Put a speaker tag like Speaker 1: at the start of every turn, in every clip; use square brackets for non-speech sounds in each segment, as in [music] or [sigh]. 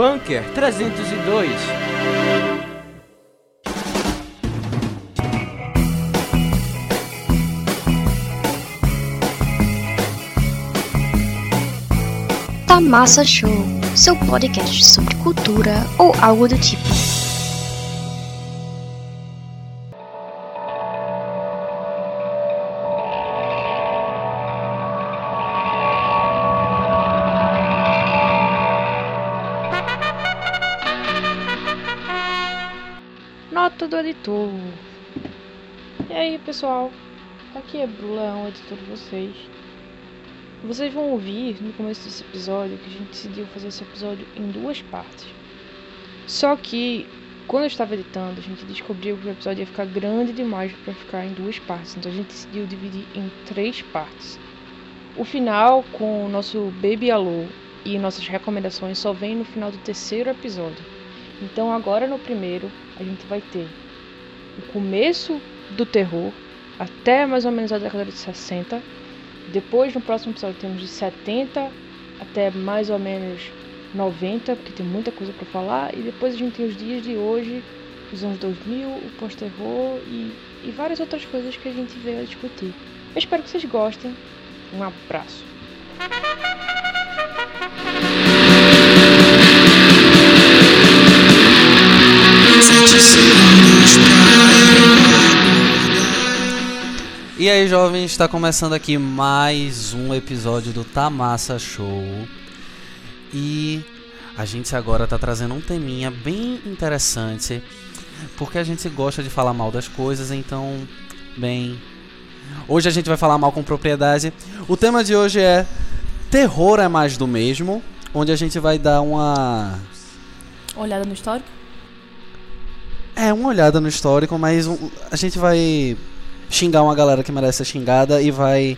Speaker 1: Bunker 302.
Speaker 2: Tamassa Show, seu podcast sobre cultura ou algo do tipo.
Speaker 3: Editor. E aí, pessoal? Aqui é Brulão, editor de vocês. Vocês vão ouvir no começo desse episódio que a gente decidiu fazer esse episódio em duas partes. Só que quando eu estava editando, a gente descobriu que o episódio ia ficar grande demais para ficar em duas partes. Então a gente decidiu dividir em três partes. O final com o nosso Baby Alô e nossas recomendações só vem no final do terceiro episódio. Então agora no primeiro a gente vai ter o começo do terror até mais ou menos a década de 60. Depois no próximo episódio temos de 70 até mais ou menos 90, porque tem muita coisa para falar. E depois a gente tem os dias de hoje, os anos 2000, o pós-terror e, e várias outras coisas que a gente veio a discutir. Eu espero que vocês gostem. Um abraço.
Speaker 4: E aí, jovens, está começando aqui mais um episódio do Tamassa Show. E a gente agora tá trazendo um teminha bem interessante, porque a gente gosta de falar mal das coisas, então, bem, hoje a gente vai falar mal com propriedade. O tema de hoje é Terror é mais do mesmo, onde a gente vai dar uma
Speaker 3: Olhada no histórico?
Speaker 4: É, uma olhada no histórico, mas a gente vai xingar uma galera que merece ser xingada e vai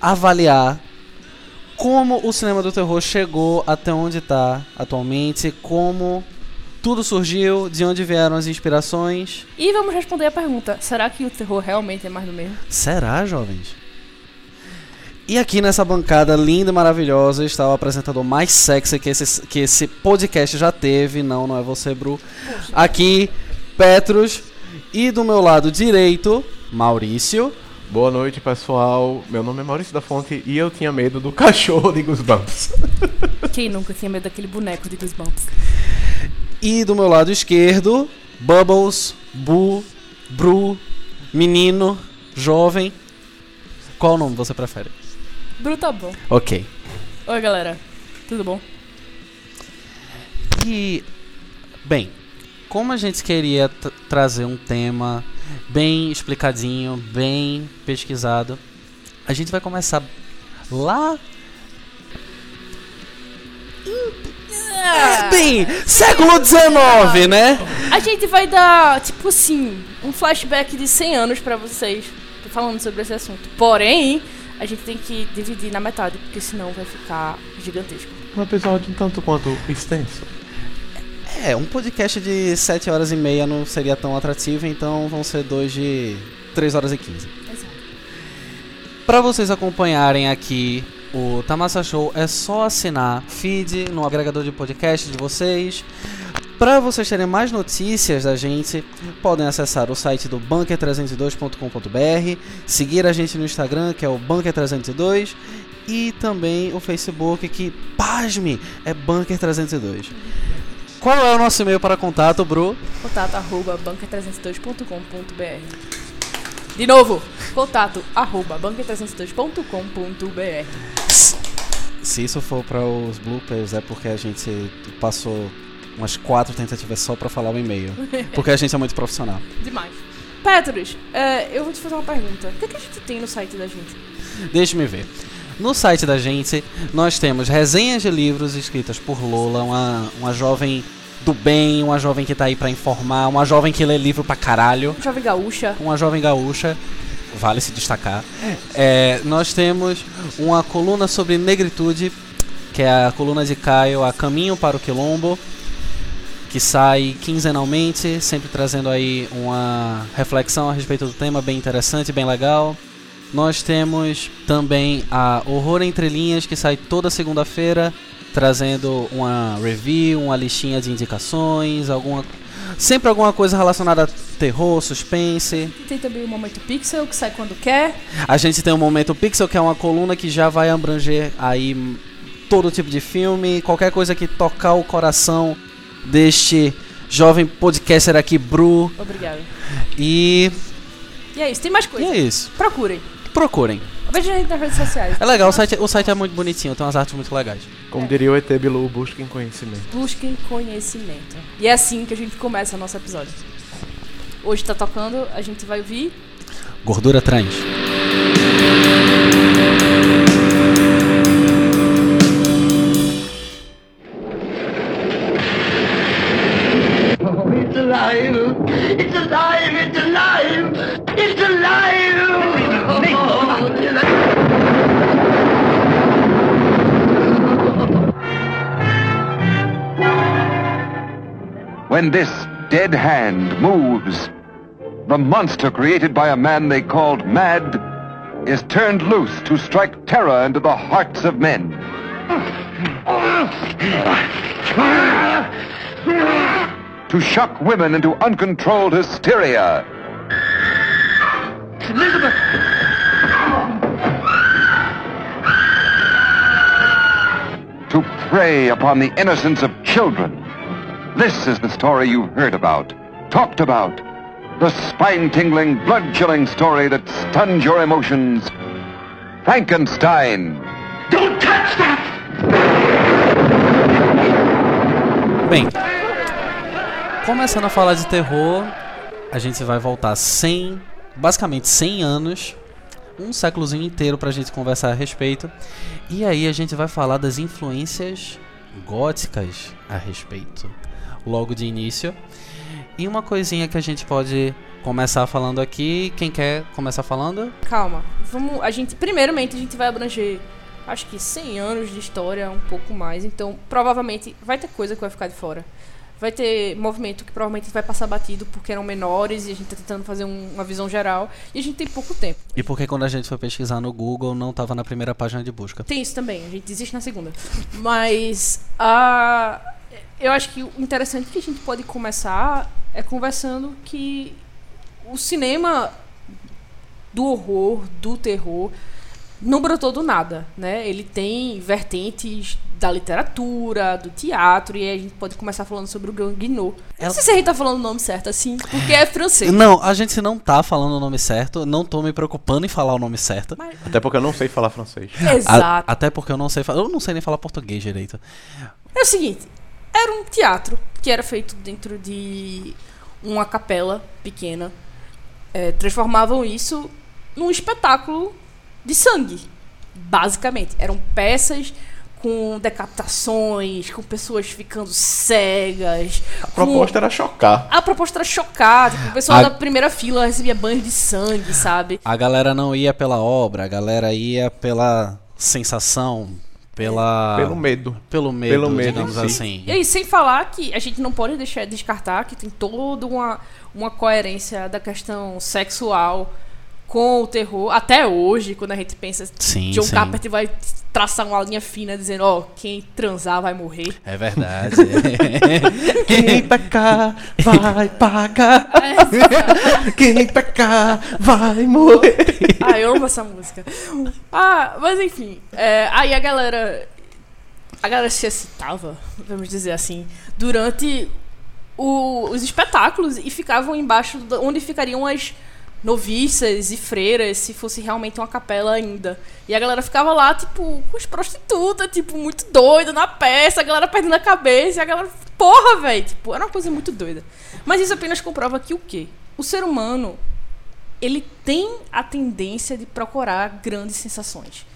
Speaker 4: avaliar como o cinema do terror chegou até onde está atualmente, como tudo surgiu, de onde vieram as inspirações.
Speaker 3: E vamos responder a pergunta: será que o terror realmente é mais do mesmo?
Speaker 4: Será, jovens? E aqui nessa bancada linda e maravilhosa está o apresentador mais sexy que esse, que esse podcast já teve. Não, não é você, Bru. Aqui, Petrus. E do meu lado direito, Maurício.
Speaker 5: Boa noite, pessoal. Meu nome é Maurício da Fonte e eu tinha medo do [laughs] cachorro de Goosebumps.
Speaker 3: Quem nunca tinha medo daquele boneco de Goosebumps?
Speaker 4: E do meu lado esquerdo, Bubbles, Bu, Bru, menino, jovem. Qual nome você prefere?
Speaker 3: Bru tá bom.
Speaker 4: Ok.
Speaker 3: Oi, galera. Tudo bom?
Speaker 4: E, bem, como a gente queria trazer um tema bem explicadinho, bem pesquisado, a gente vai começar lá.
Speaker 3: É.
Speaker 4: Bem, século XIX, né?
Speaker 3: A gente vai dar, tipo assim, um flashback de 100 anos pra vocês falando sobre esse assunto. Porém, a gente tem que dividir na metade, porque senão vai ficar gigantesco.
Speaker 5: Um episódio um tanto quanto extenso.
Speaker 4: É, um podcast de 7 horas e meia não seria tão atrativo, então vão ser dois de 3 horas e 15.
Speaker 3: Exato.
Speaker 4: Para vocês acompanharem aqui o Tamassa Show, é só assinar feed no agregador de podcast de vocês. Para vocês terem mais notícias da gente, podem acessar o site do bunker302.com.br, seguir a gente no Instagram, que é o bunker302, e também o Facebook, que, pasme, é bunker302. Qual é o nosso e-mail para contato, Bru?
Speaker 3: Contato arroba banca302.com.br De novo, contato arroba banca302.com.br
Speaker 4: Se isso for para os bloopers, é porque a gente passou umas quatro tentativas só para falar o e-mail. [laughs] Porque a gente é muito profissional.
Speaker 3: Demais. Petrus, é, eu vou te fazer uma pergunta. O que, é que a gente tem no site da gente?
Speaker 4: Deixe-me ver. No site da gente, nós temos resenhas de livros escritas por Lola, uma, uma jovem do bem, uma jovem que tá aí para informar, uma jovem que lê livro pra caralho,
Speaker 3: Jovem Gaúcha.
Speaker 4: uma jovem gaúcha, vale se destacar. É, nós temos uma coluna sobre negritude, que é a coluna de Caio, A Caminho para o Quilombo, que sai quinzenalmente, sempre trazendo aí uma reflexão a respeito do tema bem interessante, bem legal. Nós temos também a Horror Entre Linhas, que sai toda segunda-feira. trazendo uma review, uma listinha de indicações, alguma sempre alguma coisa relacionada a terror, suspense.
Speaker 3: Tem também o Momento Pixel, que sai quando quer.
Speaker 4: A gente tem o Momento Pixel, que é uma coluna que já vai abranger aí todo tipo de filme, qualquer coisa que tocar o coração deste jovem podcaster aqui, Bru.
Speaker 3: Obrigada.
Speaker 4: E,
Speaker 3: E é isso, tem mais
Speaker 4: e
Speaker 3: coisa.
Speaker 4: é isso.
Speaker 3: Procurem.
Speaker 4: Procurem.
Speaker 3: Veja a gente nas redes sociais.
Speaker 4: É legal, o site, o site é muito bonitinho, tem umas artes muito legais.
Speaker 5: Como diria o ET Bilu, busquem conhecimento.
Speaker 3: Busquem conhecimento. E é assim que a gente começa o nosso episódio. Hoje tá tocando, a gente vai ouvir.
Speaker 4: Gordura trans.
Speaker 6: When this dead hand moves, the monster created by a man they called Mad is turned loose to strike terror into the hearts of men. To shock women into uncontrolled hysteria.
Speaker 7: Elizabeth!
Speaker 6: to prey upon the innocence of children. This is the story you've heard about, talked about. The spine-tingling, blood-chilling story that stuns your emotions. Frankenstein.
Speaker 7: Don't touch that!
Speaker 4: Bem, começando a falar de terror, a gente vai voltar 100, basicamente 100 anos, um séculozinho inteiro pra gente conversar a respeito. E aí a gente vai falar das influências góticas a respeito, logo de início. E uma coisinha que a gente pode começar falando aqui, quem quer começar falando?
Speaker 3: Calma. Vamos. A gente. Primeiramente, a gente vai abranger. Acho que 100 anos de história, um pouco mais. Então, provavelmente, vai ter coisa que vai ficar de fora. Vai ter movimento que provavelmente vai passar batido porque eram menores e a gente tá tentando fazer um- uma visão geral. E a gente tem pouco tempo.
Speaker 4: E porque quando a gente foi pesquisar no Google não tava na primeira página de busca.
Speaker 3: Tem isso também, a gente desiste na segunda. Mas a eu acho que o interessante que a gente pode começar é conversando que o cinema do horror, do terror, não brotou do nada, né? Ele tem vertentes da literatura, do teatro, e aí a gente pode começar falando sobre o Grand Guignol. Eu
Speaker 4: Ela-
Speaker 3: Não sei se a gente tá falando o nome certo assim, porque é francês.
Speaker 4: Não, a gente não tá falando o nome certo, não tô me preocupando em falar o nome certo.
Speaker 3: Mas-
Speaker 5: Até porque eu não sei falar francês.
Speaker 4: A-
Speaker 3: Exato.
Speaker 4: até porque eu não sei falar. Eu não sei nem falar português direito.
Speaker 3: É o seguinte, era um teatro que era feito dentro de uma capela pequena. É, transformavam isso num espetáculo de sangue, basicamente. Eram peças com decapitações, com pessoas ficando cegas.
Speaker 5: A proposta era chocar.
Speaker 3: A proposta era chocar, tipo, o pessoal
Speaker 4: A-
Speaker 3: da primeira fila recebia banhos de sangue, sabe?
Speaker 4: A galera não ia pela obra, a galera ia pela sensação, pela.
Speaker 5: Pelo medo.
Speaker 4: Pelo medo,
Speaker 5: pelo medo
Speaker 4: digamos
Speaker 5: si.
Speaker 4: assim.
Speaker 3: E aí, sem falar que a gente não pode deixar descartar que tem toda uma, uma coerência da questão sexual com o terror. Até hoje, quando a gente pensa,
Speaker 4: Sim,
Speaker 3: John
Speaker 4: sim.
Speaker 3: Carpenter vai traçar uma linha fina dizendo, ó, quem transar vai morrer.
Speaker 4: É verdade. [laughs]
Speaker 5: Quem pecar vai pagar. [laughs] Quem pecar vai morrer.
Speaker 3: ah, eu amo essa música. Ah, mas enfim. é, aí a galera. A galera se excitava, vamos dizer assim, durante o- os espetáculos e ficavam embaixo onde ficariam as noviças e freiras, se fosse realmente uma capela ainda. E a galera ficava lá, tipo, com as prostitutas, tipo, muito doida na peça, a galera perdendo a cabeça, e a galera, porra, velho, tipo, era uma coisa muito doida. Mas isso apenas comprova que o quê? O ser humano, ele tem a tendência de procurar grandes sensações.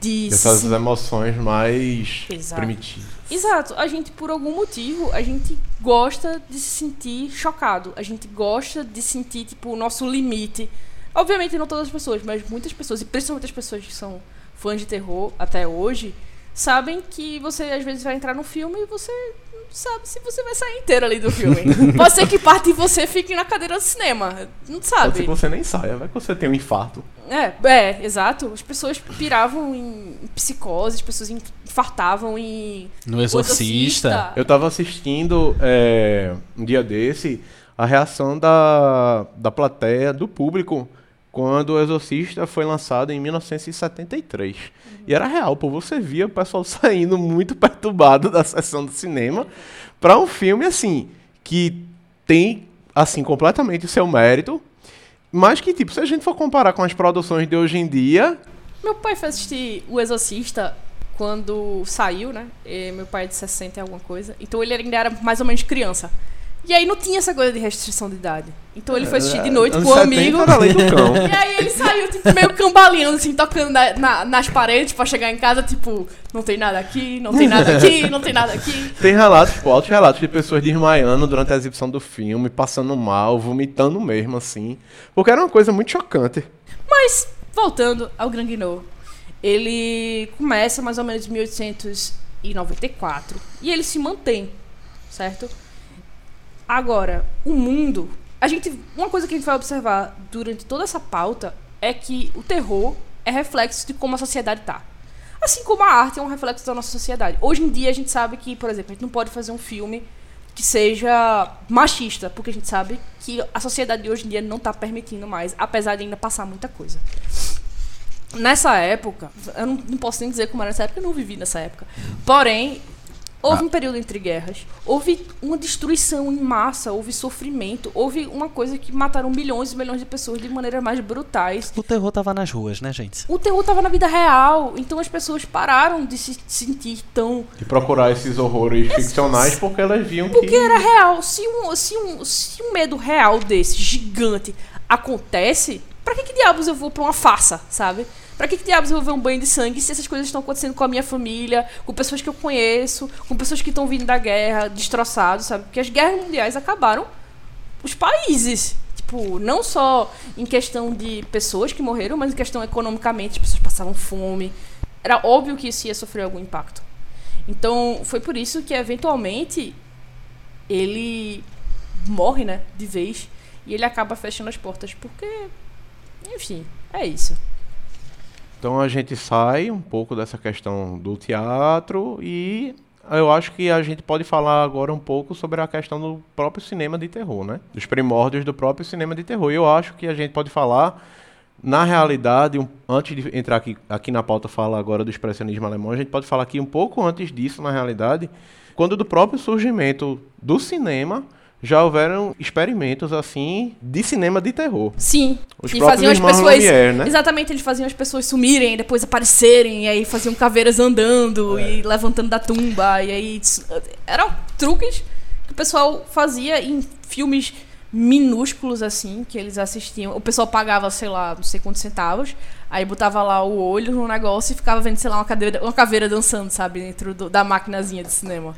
Speaker 3: De
Speaker 5: Essas
Speaker 3: se-
Speaker 5: emoções mais
Speaker 3: Exato.
Speaker 5: primitivas.
Speaker 3: Exato. A gente, por algum motivo, a gente gosta de se sentir chocado. A gente gosta de sentir, tipo, o nosso limite. Obviamente, não todas as pessoas, mas muitas pessoas, e principalmente as pessoas que são fãs de terror até hoje, sabem que você às vezes vai entrar no filme e você sabe se você vai sair inteiro ali do filme. Pode ser que parte de você fique na cadeira do cinema. Não
Speaker 5: Pode ser
Speaker 3: sabe.
Speaker 5: que você nem saia, vai que você tem um infarto.
Speaker 3: É, é, exato. As pessoas piravam em psicose, as pessoas infartavam em.
Speaker 4: No Exorcista.
Speaker 5: Eu tava assistindo é, um dia desse a reação da, da plateia, do público, quando o Exorcista foi lançado em 1973. E era real, pô, você via o pessoal [laughs] saindo muito perturbado da sessão do cinema pra um filme assim que tem assim completamente o seu mérito, mas que tipo, se a gente for comparar com as produções de hoje em dia,
Speaker 3: Meu pai foi assistir O Exorcista quando saiu, né? E meu pai é de 60 e alguma coisa. Então ele ainda era mais ou menos criança. E aí não tinha essa coisa de restrição de idade. Então ele foi assistir de noite
Speaker 5: anos
Speaker 3: com um
Speaker 5: 70
Speaker 3: amigo.
Speaker 5: era a lei do cão. [laughs]
Speaker 3: E aí ele saiu, tipo, meio cambaleando, assim, tocando na- na- nas paredes pra chegar em casa, tipo, não tem nada aqui, não tem nada aqui, não tem nada aqui. [laughs]
Speaker 5: Tem relatos, pô, altos relatos de pessoas desmaiando durante a exibição do filme, passando mal, vomitando mesmo, assim. Porque era uma coisa muito chocante.
Speaker 3: Mas, voltando ao Grand Guignol, ele começa mais ou menos em 1894 e ele se mantém, certo? Agora, o mundo, a gente, uma coisa que a gente vai observar durante toda essa pauta é que o terror é reflexo de como a sociedade tá. Assim como a arte é um reflexo da nossa sociedade. Hoje em dia a gente sabe que, por exemplo, a gente não pode fazer um filme que seja machista, porque a gente sabe que a sociedade de hoje em dia não está permitindo mais, apesar de ainda passar muita coisa. Nessa época, eu não, não posso nem dizer como era nessa época, eu não vivi nessa época. Porém, houve um período entre guerras, houve uma destruição em massa, houve sofrimento, houve uma coisa que mataram milhões e milhões de pessoas de maneiras mais brutais.
Speaker 4: O terror tava nas ruas, né, gente?
Speaker 3: O terror estava na vida real, então as pessoas pararam de se sentir tão
Speaker 5: De procurar esses horrores ficcionais porque elas viam
Speaker 3: Porque
Speaker 5: que.
Speaker 3: era real. Se um, se um, se um medo real desse, gigante, acontece, pra que, que diabos eu vou pra uma farsa, sabe? Pra que, que diabos eu vou ver um banho de sangue se essas coisas estão acontecendo com a minha família, com pessoas que eu conheço, com pessoas que estão vindo da guerra, destroçados, sabe? Porque as guerras mundiais acabaram os países. Tipo, não só em questão de pessoas que morreram, mas em questão economicamente, as pessoas passavam fome. Era óbvio que isso ia sofrer algum impacto. Então, foi por isso que, eventualmente, ele morre, né, de vez, e ele acaba fechando as portas, porque, enfim, é isso.
Speaker 5: Então a gente sai um pouco dessa questão do teatro e eu acho que a gente pode falar agora um pouco sobre a questão do próprio cinema de terror, né? Dos primórdios do próprio cinema de terror. E eu acho que a gente pode falar, na realidade, um- antes de entrar aqui, aqui na pauta falar agora do expressionismo alemão, a gente pode falar aqui um pouco antes disso, na realidade, quando do próprio surgimento do cinema já houveram experimentos assim de cinema de terror.
Speaker 3: Sim,
Speaker 5: Os
Speaker 3: e faziam as pessoas.
Speaker 5: Lumière, né?
Speaker 3: Exatamente, eles faziam as pessoas sumirem, depois aparecerem, e aí faziam caveiras andando
Speaker 5: É.
Speaker 3: e levantando da tumba, e aí. Eram truques que o pessoal fazia em filmes minúsculos assim, que eles assistiam. O pessoal pagava, sei lá, não sei quantos centavos, aí botava lá o olho no negócio e ficava vendo, sei lá, uma, cadeira, uma caveira dançando, sabe, dentro do- da maquinazinha de cinema.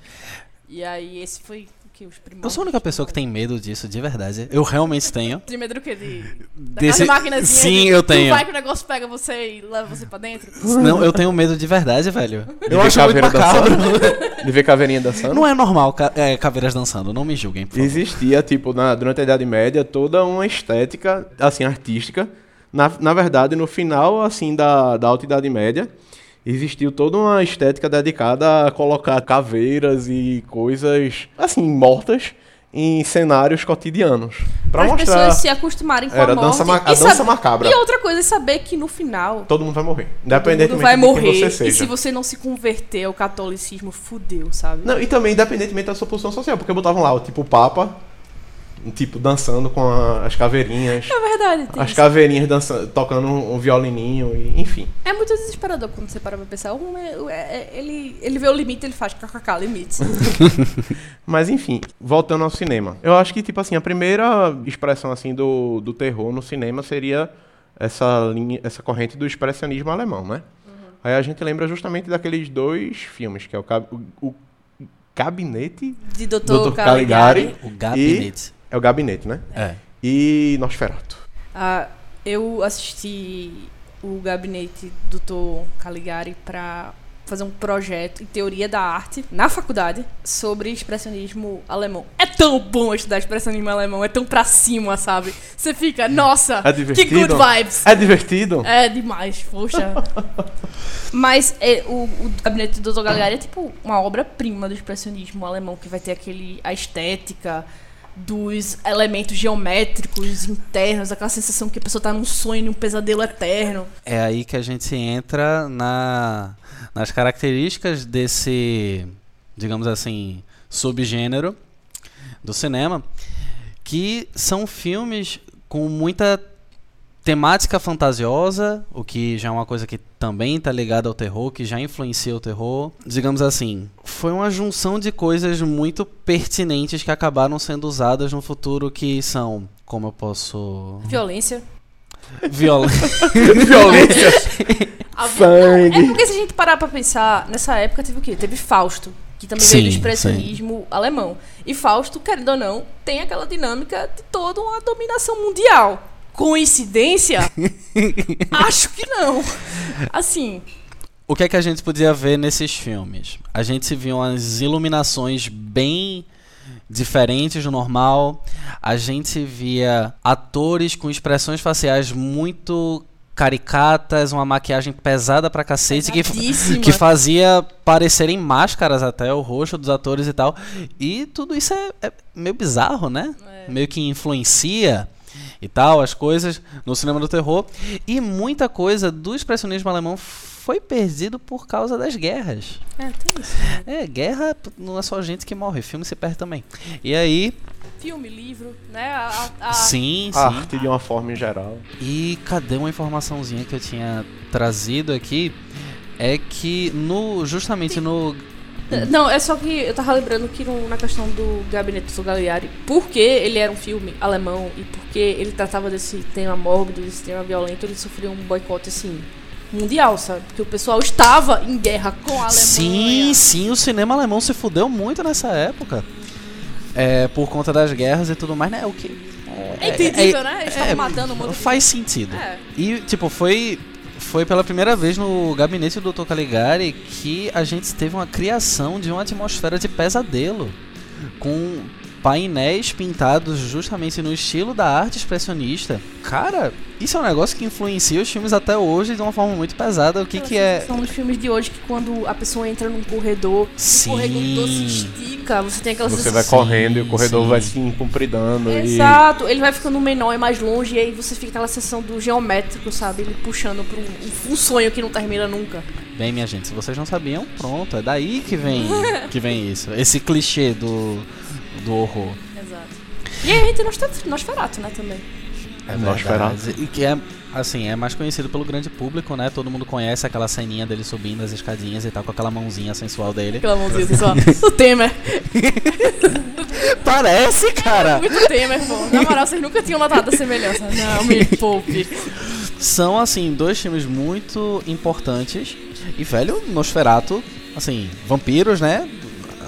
Speaker 3: E aí esse foi que os primeiros.
Speaker 4: Eu sou a única pessoa que tem medo disso, de verdade. Eu realmente tenho. [laughs]
Speaker 3: De medo do quê? De,
Speaker 4: Desse-
Speaker 3: daquelas maquinazinhas
Speaker 4: Sim,
Speaker 3: de-
Speaker 4: eu
Speaker 3: tu
Speaker 4: tenho.
Speaker 3: vai que o negócio pega você e leva você pra dentro?
Speaker 4: Não, eu tenho medo de verdade, velho.
Speaker 5: De
Speaker 4: Eu
Speaker 5: ver
Speaker 4: acho muito
Speaker 5: caveira
Speaker 4: macabro.
Speaker 5: dançando. [laughs] De ver caveirinha dançando.
Speaker 4: Não é normal ca- é, caveiras dançando, não me julguem, por favor.
Speaker 5: Existia, tipo, na- durante a Idade Média, toda uma estética, assim, artística. Na, na verdade, no final, assim, da, da Alta Idade Média, existiu toda uma estética dedicada a colocar caveiras e coisas, assim, mortas em cenários cotidianos. Pra
Speaker 3: as
Speaker 5: mostrar...
Speaker 3: pessoas se acostumarem com
Speaker 5: Era
Speaker 3: a
Speaker 5: dança
Speaker 3: morte.
Speaker 5: ma- a
Speaker 3: e
Speaker 5: dança macabra.
Speaker 3: E outra coisa é saber que no final.
Speaker 5: Todo mundo vai morrer. Independentemente
Speaker 3: mundo vai
Speaker 5: de quem
Speaker 3: morrer.
Speaker 5: você
Speaker 3: E
Speaker 5: seja.
Speaker 3: se você não se converter ao catolicismo, fudeu, sabe?
Speaker 5: Não, e também independentemente da sua posição social, porque botavam lá, o tipo, o Papa, tipo, dançando com a- as caveirinhas.
Speaker 3: É verdade. tem
Speaker 5: As
Speaker 3: isso.
Speaker 5: caveirinhas dançando, tocando um, um violininho, e, enfim.
Speaker 3: É muito desesperador quando você para pra pensar. Um é- é- ele, ele vê o limite ele faz kkk, limites. [laughs] [laughs]
Speaker 5: Mas enfim, voltando ao cinema. Eu acho que, tipo assim, a primeira expressão assim do, do terror no cinema seria essa linha, essa corrente do expressionismo alemão, né? Aí a gente lembra justamente daqueles dois filmes, que é o, o, o Gabinete.
Speaker 3: De Dr.
Speaker 5: Dr.
Speaker 3: Caligari.
Speaker 5: Caligari.
Speaker 4: O gabinete.
Speaker 5: É o Gabinete, né?
Speaker 4: É.
Speaker 5: E Nosferatu.
Speaker 3: Ah, eu assisti o gabinete do Dr. Caligari pra fazer um projeto em teoria da arte na faculdade sobre expressionismo alemão. É tão bom estudar expressionismo alemão, é tão pra cima, sabe? Você fica, nossa,
Speaker 5: É
Speaker 3: que good vibes.
Speaker 5: É divertido?
Speaker 3: É demais, poxa. Mas é, o, o gabinete do Dr. Caligari é tipo uma obra-prima do expressionismo alemão, que vai ter aquele a estética dos elementos geométricos internos, aquela sensação que a pessoa tá num sonho, num pesadelo eterno.
Speaker 4: É aí que a gente entra na, nas características desse, digamos assim, subgênero do cinema, que são filmes com muita temática fantasiosa, o que já é uma coisa que também está ligada ao terror, que já influencia o terror. Digamos assim, foi uma junção de coisas muito pertinentes que acabaram sendo usadas no futuro que são, como eu posso
Speaker 3: Violência.
Speaker 4: viola [laughs]
Speaker 5: Violência. Sangue.
Speaker 3: É porque se a gente parar pra pensar, nessa época teve o quê? Teve Fausto, que também veio do
Speaker 4: Sim,
Speaker 3: expressionismo alemão. E Fausto, querendo ou não, tem aquela dinâmica de toda uma dominação mundial. Coincidência? [laughs] Acho que não. Assim,
Speaker 4: O que é que a gente podia ver nesses filmes? A gente viu umas iluminações bem diferentes do normal. A gente via atores com expressões faciais muito caricatas, uma maquiagem pesada pra cacete que, que fazia parecerem máscaras até o rosto dos atores e tal. E tudo isso é, é meio bizarro, né? Meio que influencia e tal as coisas no cinema do terror. E muita coisa do expressionismo alemão foi perdido por causa das guerras.
Speaker 3: é, tem isso. né?
Speaker 4: É, guerra não é só gente que morre, filme se perde também. E aí,
Speaker 3: Filme, livro, né? A, a- a-
Speaker 4: sim, sim.
Speaker 5: A arte de uma forma em geral.
Speaker 4: E cadê uma informaçãozinha que eu tinha trazido aqui? É que no justamente no
Speaker 3: Não, é só que eu tava lembrando que no- na questão do Gabinete do Caligari, porque ele era um filme alemão e porque ele tratava desse tema mórbido, desse tema violento, ele sofreu um boicote assim mundial, sabe? Porque o pessoal estava em guerra com a Alemanha.
Speaker 4: Sim, sim, o cinema alemão se fudeu muito nessa época. É, por conta das guerras e tudo mais, né? O que.
Speaker 3: É entendível, né? Eles estavam matando de
Speaker 4: Faz sentido.
Speaker 3: É.
Speaker 4: E, tipo, foi. Foi pela primeira vez no gabinete do Dr. Caligari que a gente teve uma criação de uma atmosfera de pesadelo. Com painéis pintados justamente no estilo da arte expressionista. Cara, isso é um negócio que influencia os filmes até hoje de uma forma muito pesada. O que, que é.
Speaker 3: São os filmes de hoje que quando a pessoa entra num corredor,
Speaker 4: Sim.
Speaker 3: o corredor se estica, você tem aquela
Speaker 5: Você vai
Speaker 3: sensação.
Speaker 5: correndo e o corredor
Speaker 4: sim.
Speaker 5: vai se compridando. E...
Speaker 3: Exato, ele vai ficando menor e mais longe, e aí você fica aquela sensação do geométrico, sabe? Ele puxando pra um, um sonho que não termina nunca.
Speaker 4: Bem, minha gente, se vocês não sabiam, pronto. É daí que vem, que vem isso. Esse clichê do, do horror.
Speaker 3: Exato. E aí tem Nosfer- Nosferatu, né, também.
Speaker 4: É
Speaker 5: Nosferatu.
Speaker 4: verdade. E que é, assim, é mais conhecido pelo grande público, né? Todo mundo conhece aquela ceninha dele subindo as escadinhas e tal, com aquela mãozinha sensual dele.
Speaker 3: Aquela mãozinha só. [laughs] O Temer. [laughs]
Speaker 4: Parece, cara!
Speaker 3: Muito Temer, pô. Na moral, vocês nunca tinham notado a semelhança. Não, me poupe.
Speaker 4: São, assim, dois filmes muito importantes. E, velho, Nosferatu, assim, vampiros, né?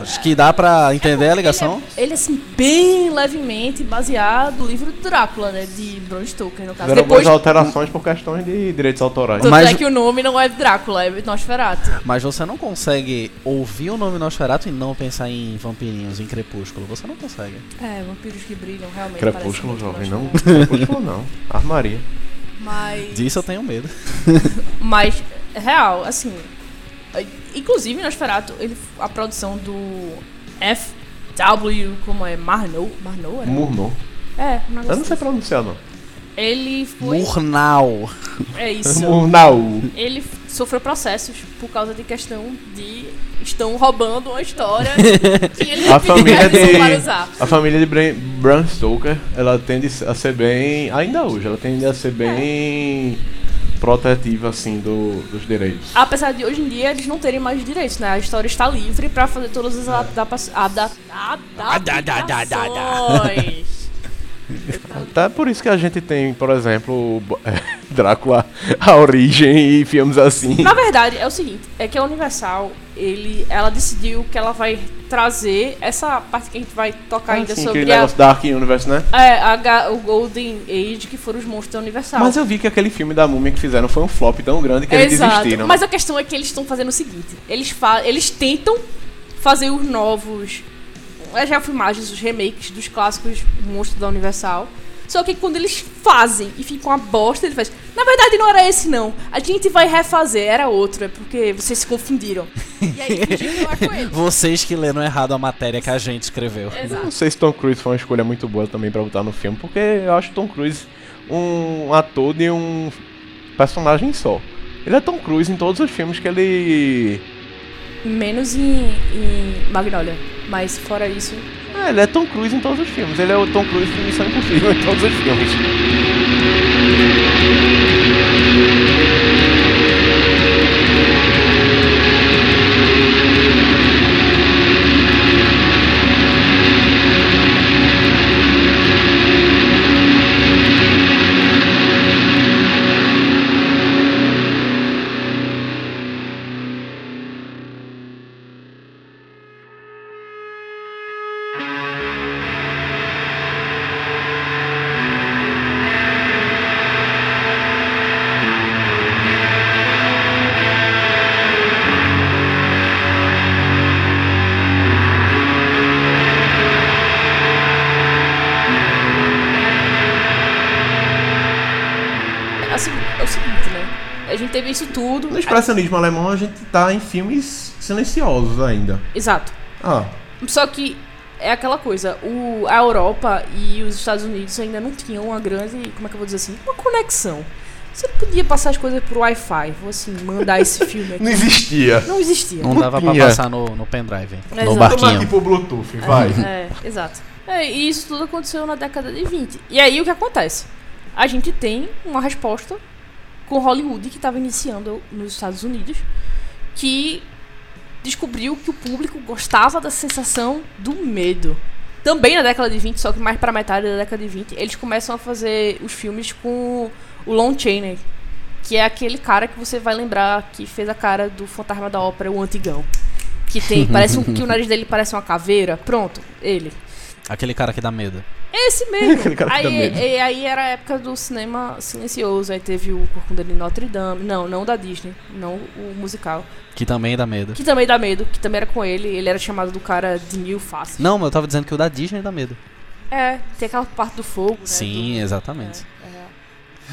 Speaker 4: Acho que dá pra entender a ligação.
Speaker 3: Ele, é, ele, assim, bem levemente baseado no livro do Drácula, né? De Bram Stoker, no caso.
Speaker 5: Fizeram
Speaker 3: Depois,
Speaker 5: algumas alterações por questões de direitos autorais.
Speaker 3: tanto
Speaker 4: Mas-
Speaker 3: é que o nome não é Drácula, é Nosferatu.
Speaker 4: Mas você não consegue ouvir o nome Nosferatu e não pensar em vampirinhos, em Crepúsculo. Você não consegue.
Speaker 3: É, vampiros que brilham, realmente.
Speaker 5: Crepúsculo, jovem, não. Crepúsculo não. Armaria.
Speaker 3: Mas...
Speaker 4: Disso eu tenho medo.
Speaker 3: Mas, é real, assim. É, Inclusive, Nosferatu, ele, a produção do F.W. Como é? Marnow? Marnow? Era?
Speaker 5: Murnau.
Speaker 3: É, um negócio
Speaker 5: Eu não sei
Speaker 3: assim.
Speaker 5: pronunciar, não.
Speaker 3: Ele foi.
Speaker 4: Murnau.
Speaker 3: É isso. [laughs]
Speaker 5: Murnau.
Speaker 3: Ele sofreu processos por causa de questão de. Estão roubando uma história [laughs] que ele
Speaker 5: A família de
Speaker 3: para usar.
Speaker 5: a família de Bram, Bram Stoker, ela tende a ser bem, ainda hoje, ela tende a ser bem protetiva assim do, dos direitos.
Speaker 3: Apesar de hoje em dia eles não terem mais direitos, né? A história está livre para fazer todas as adaptações.
Speaker 5: Até [laughs] por isso que a gente tem, por exemplo, é, [laughs] Drácula, a origem e filmes assim.
Speaker 3: Na verdade, é o seguinte, é que a Universal, ele, ela decidiu que ela vai trazer essa parte que a gente vai tocar ainda
Speaker 5: Assim,
Speaker 3: sobre
Speaker 5: aquele
Speaker 3: a,
Speaker 5: negócio Dark Universe, né?
Speaker 3: é, a o Golden Age, que foram os monstros da Universal.
Speaker 5: Mas eu vi que aquele filme da múmia que fizeram foi um flop tão grande que eles
Speaker 3: Exato.
Speaker 5: desistiram.
Speaker 3: Mas a questão é que eles estão fazendo o seguinte: eles, fa eles tentam fazer os novos. As refilmagens, os remakes dos clássicos monstros da Universal. Só que quando eles fazem e fica uma bosta, ele faz. Na verdade, não era esse, não. A gente vai refazer, era outro. É porque vocês se confundiram. [laughs] E aí lá com ele.
Speaker 4: Vocês que leram errado a matéria que a gente escreveu.
Speaker 3: Exato.
Speaker 5: Não sei se Tom Cruise foi uma escolha muito boa também pra botar no filme, porque eu acho Tom Cruise um ator de um personagem só. Ele é Tom Cruise em todos os filmes que ele.
Speaker 3: Menos em, em Magnolia. Mas fora isso.
Speaker 5: É, ele é Tom Cruise em todos os filmes. Ele é o Tom Cruise de Missão Impossível em todos os filmes. Expressionismo alemão a gente tá em filmes silenciosos ainda.
Speaker 3: Exato.
Speaker 5: Ah,
Speaker 3: Só que é aquela coisa, o, a Europa e os Estados Unidos ainda não tinham uma grande, como é que eu vou dizer assim, uma conexão. Você não podia passar as coisas por Wi-Fi, vou assim, mandar esse [laughs] filme aqui.
Speaker 5: não existia.
Speaker 3: Não existia.
Speaker 4: Não dava pra
Speaker 5: tinha.
Speaker 4: passar no, no pendrive.
Speaker 3: Exato.
Speaker 4: No
Speaker 5: Toma
Speaker 4: barquinho.
Speaker 5: aqui pro Bluetooth, vai.
Speaker 3: É, exato. É, e isso tudo aconteceu na década de 20. E aí o que acontece? A gente tem uma resposta com Hollywood que estava iniciando nos Estados Unidos, que descobriu que o público gostava da sensação do medo. Também na década de 20, só que mais pra metade da década de 20, eles começam a fazer os filmes com o Lon Chaney, que é aquele cara que você vai lembrar que fez a cara do Fantasma da Ópera, o Antigão. Que tem, [laughs] parece um, que o nariz dele parece uma caveira. Pronto, ele.
Speaker 4: Aquele cara que dá medo.
Speaker 3: Esse mesmo. [laughs]
Speaker 5: Aquele cara que
Speaker 3: aí,
Speaker 5: dá medo.
Speaker 3: e- aí era a época do cinema silencioso. Aí teve o Corcunda de Notre Dame. Não, não da Disney. Não o musical.
Speaker 4: Que também dá medo.
Speaker 3: Que também dá medo. Que também era com ele. Ele era chamado do cara de mil faces.
Speaker 4: Não, mas eu tava dizendo que o da Disney dá medo.
Speaker 3: É, tem aquela parte do fogo, né?
Speaker 4: Sim,
Speaker 3: do-
Speaker 4: exatamente.
Speaker 3: É,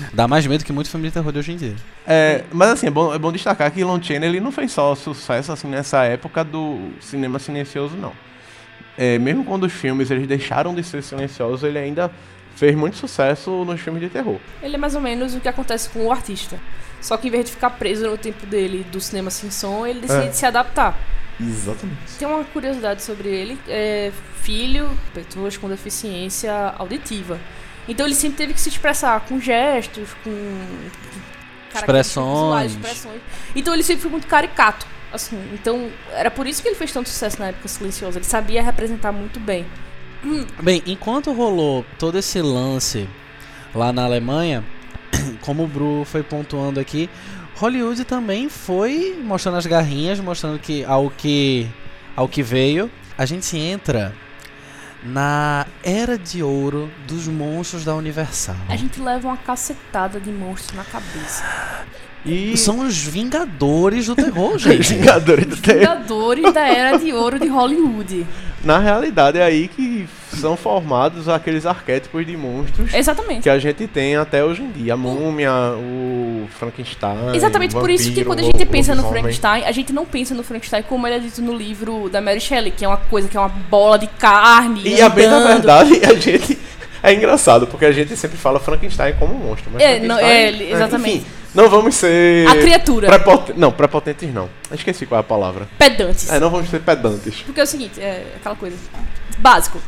Speaker 3: é.
Speaker 4: Dá mais medo que muito filme de terror de hoje em dia.
Speaker 5: É, mas assim, é bom, é bom destacar que Lon Chaney ele não fez só sucesso assim nessa época do cinema silencioso, não. É, mesmo quando os filmes eles deixaram de ser silenciosos, ele ainda fez muito sucesso nos filmes de terror.
Speaker 3: Ele é mais ou menos o que acontece com o artista. Só que em vez de ficar preso no tempo dele do cinema sem som, ele decide
Speaker 5: É.
Speaker 3: se adaptar.
Speaker 5: Exatamente.
Speaker 3: Tem uma curiosidade sobre ele, é filho de pessoas com deficiência auditiva. Então ele sempre teve que se expressar com gestos, com características visuais,
Speaker 4: Expressões.
Speaker 3: expressões. Então ele sempre foi muito caricato, assim. Então era por isso que ele fez tanto sucesso na época silenciosa. Ele sabia representar muito bem. [clears throat]
Speaker 4: Bem, enquanto rolou todo esse lance lá na Alemanha, [clears throat] como o Bru foi pontuando aqui, Hollywood também foi mostrando as garrinhas, mostrando que ao que ao que veio, a gente entra na era de ouro dos monstros da Universal.
Speaker 3: A gente leva uma cacetada de monstros na cabeça. [sighs]
Speaker 5: E
Speaker 4: São os Vingadores do terror,
Speaker 5: os [laughs]
Speaker 4: gente.
Speaker 5: Vingadores do Terror.
Speaker 3: Vingadores da era de ouro de Hollywood.
Speaker 5: Na realidade é aí que são formados aqueles arquétipos de monstros
Speaker 3: Exatamente.
Speaker 5: que a gente tem até hoje em dia. A múmia, o Frankenstein.
Speaker 3: Exatamente
Speaker 5: o
Speaker 3: por isso que
Speaker 5: vampiro,
Speaker 3: quando a
Speaker 5: o
Speaker 3: gente pensa no. Frankenstein, a gente não pensa no Frankenstein como ele é dito no livro da Mary Shelley, que é uma coisa que é uma bola de carne.
Speaker 5: E a bem na
Speaker 3: andando.
Speaker 5: verdade, a gente. É engraçado, porque a gente sempre fala Frankenstein como um monstro. Mas
Speaker 3: É, não, é, ele- exatamente.
Speaker 5: Enfim, não vamos ser.
Speaker 3: A criatura.
Speaker 5: prepoten- Não, prepotentes não. Eu Esqueci qual é a palavra.
Speaker 3: Pedantes.
Speaker 5: É, não vamos ser pedantes.
Speaker 3: Porque é o seguinte, é aquela coisa. Básico.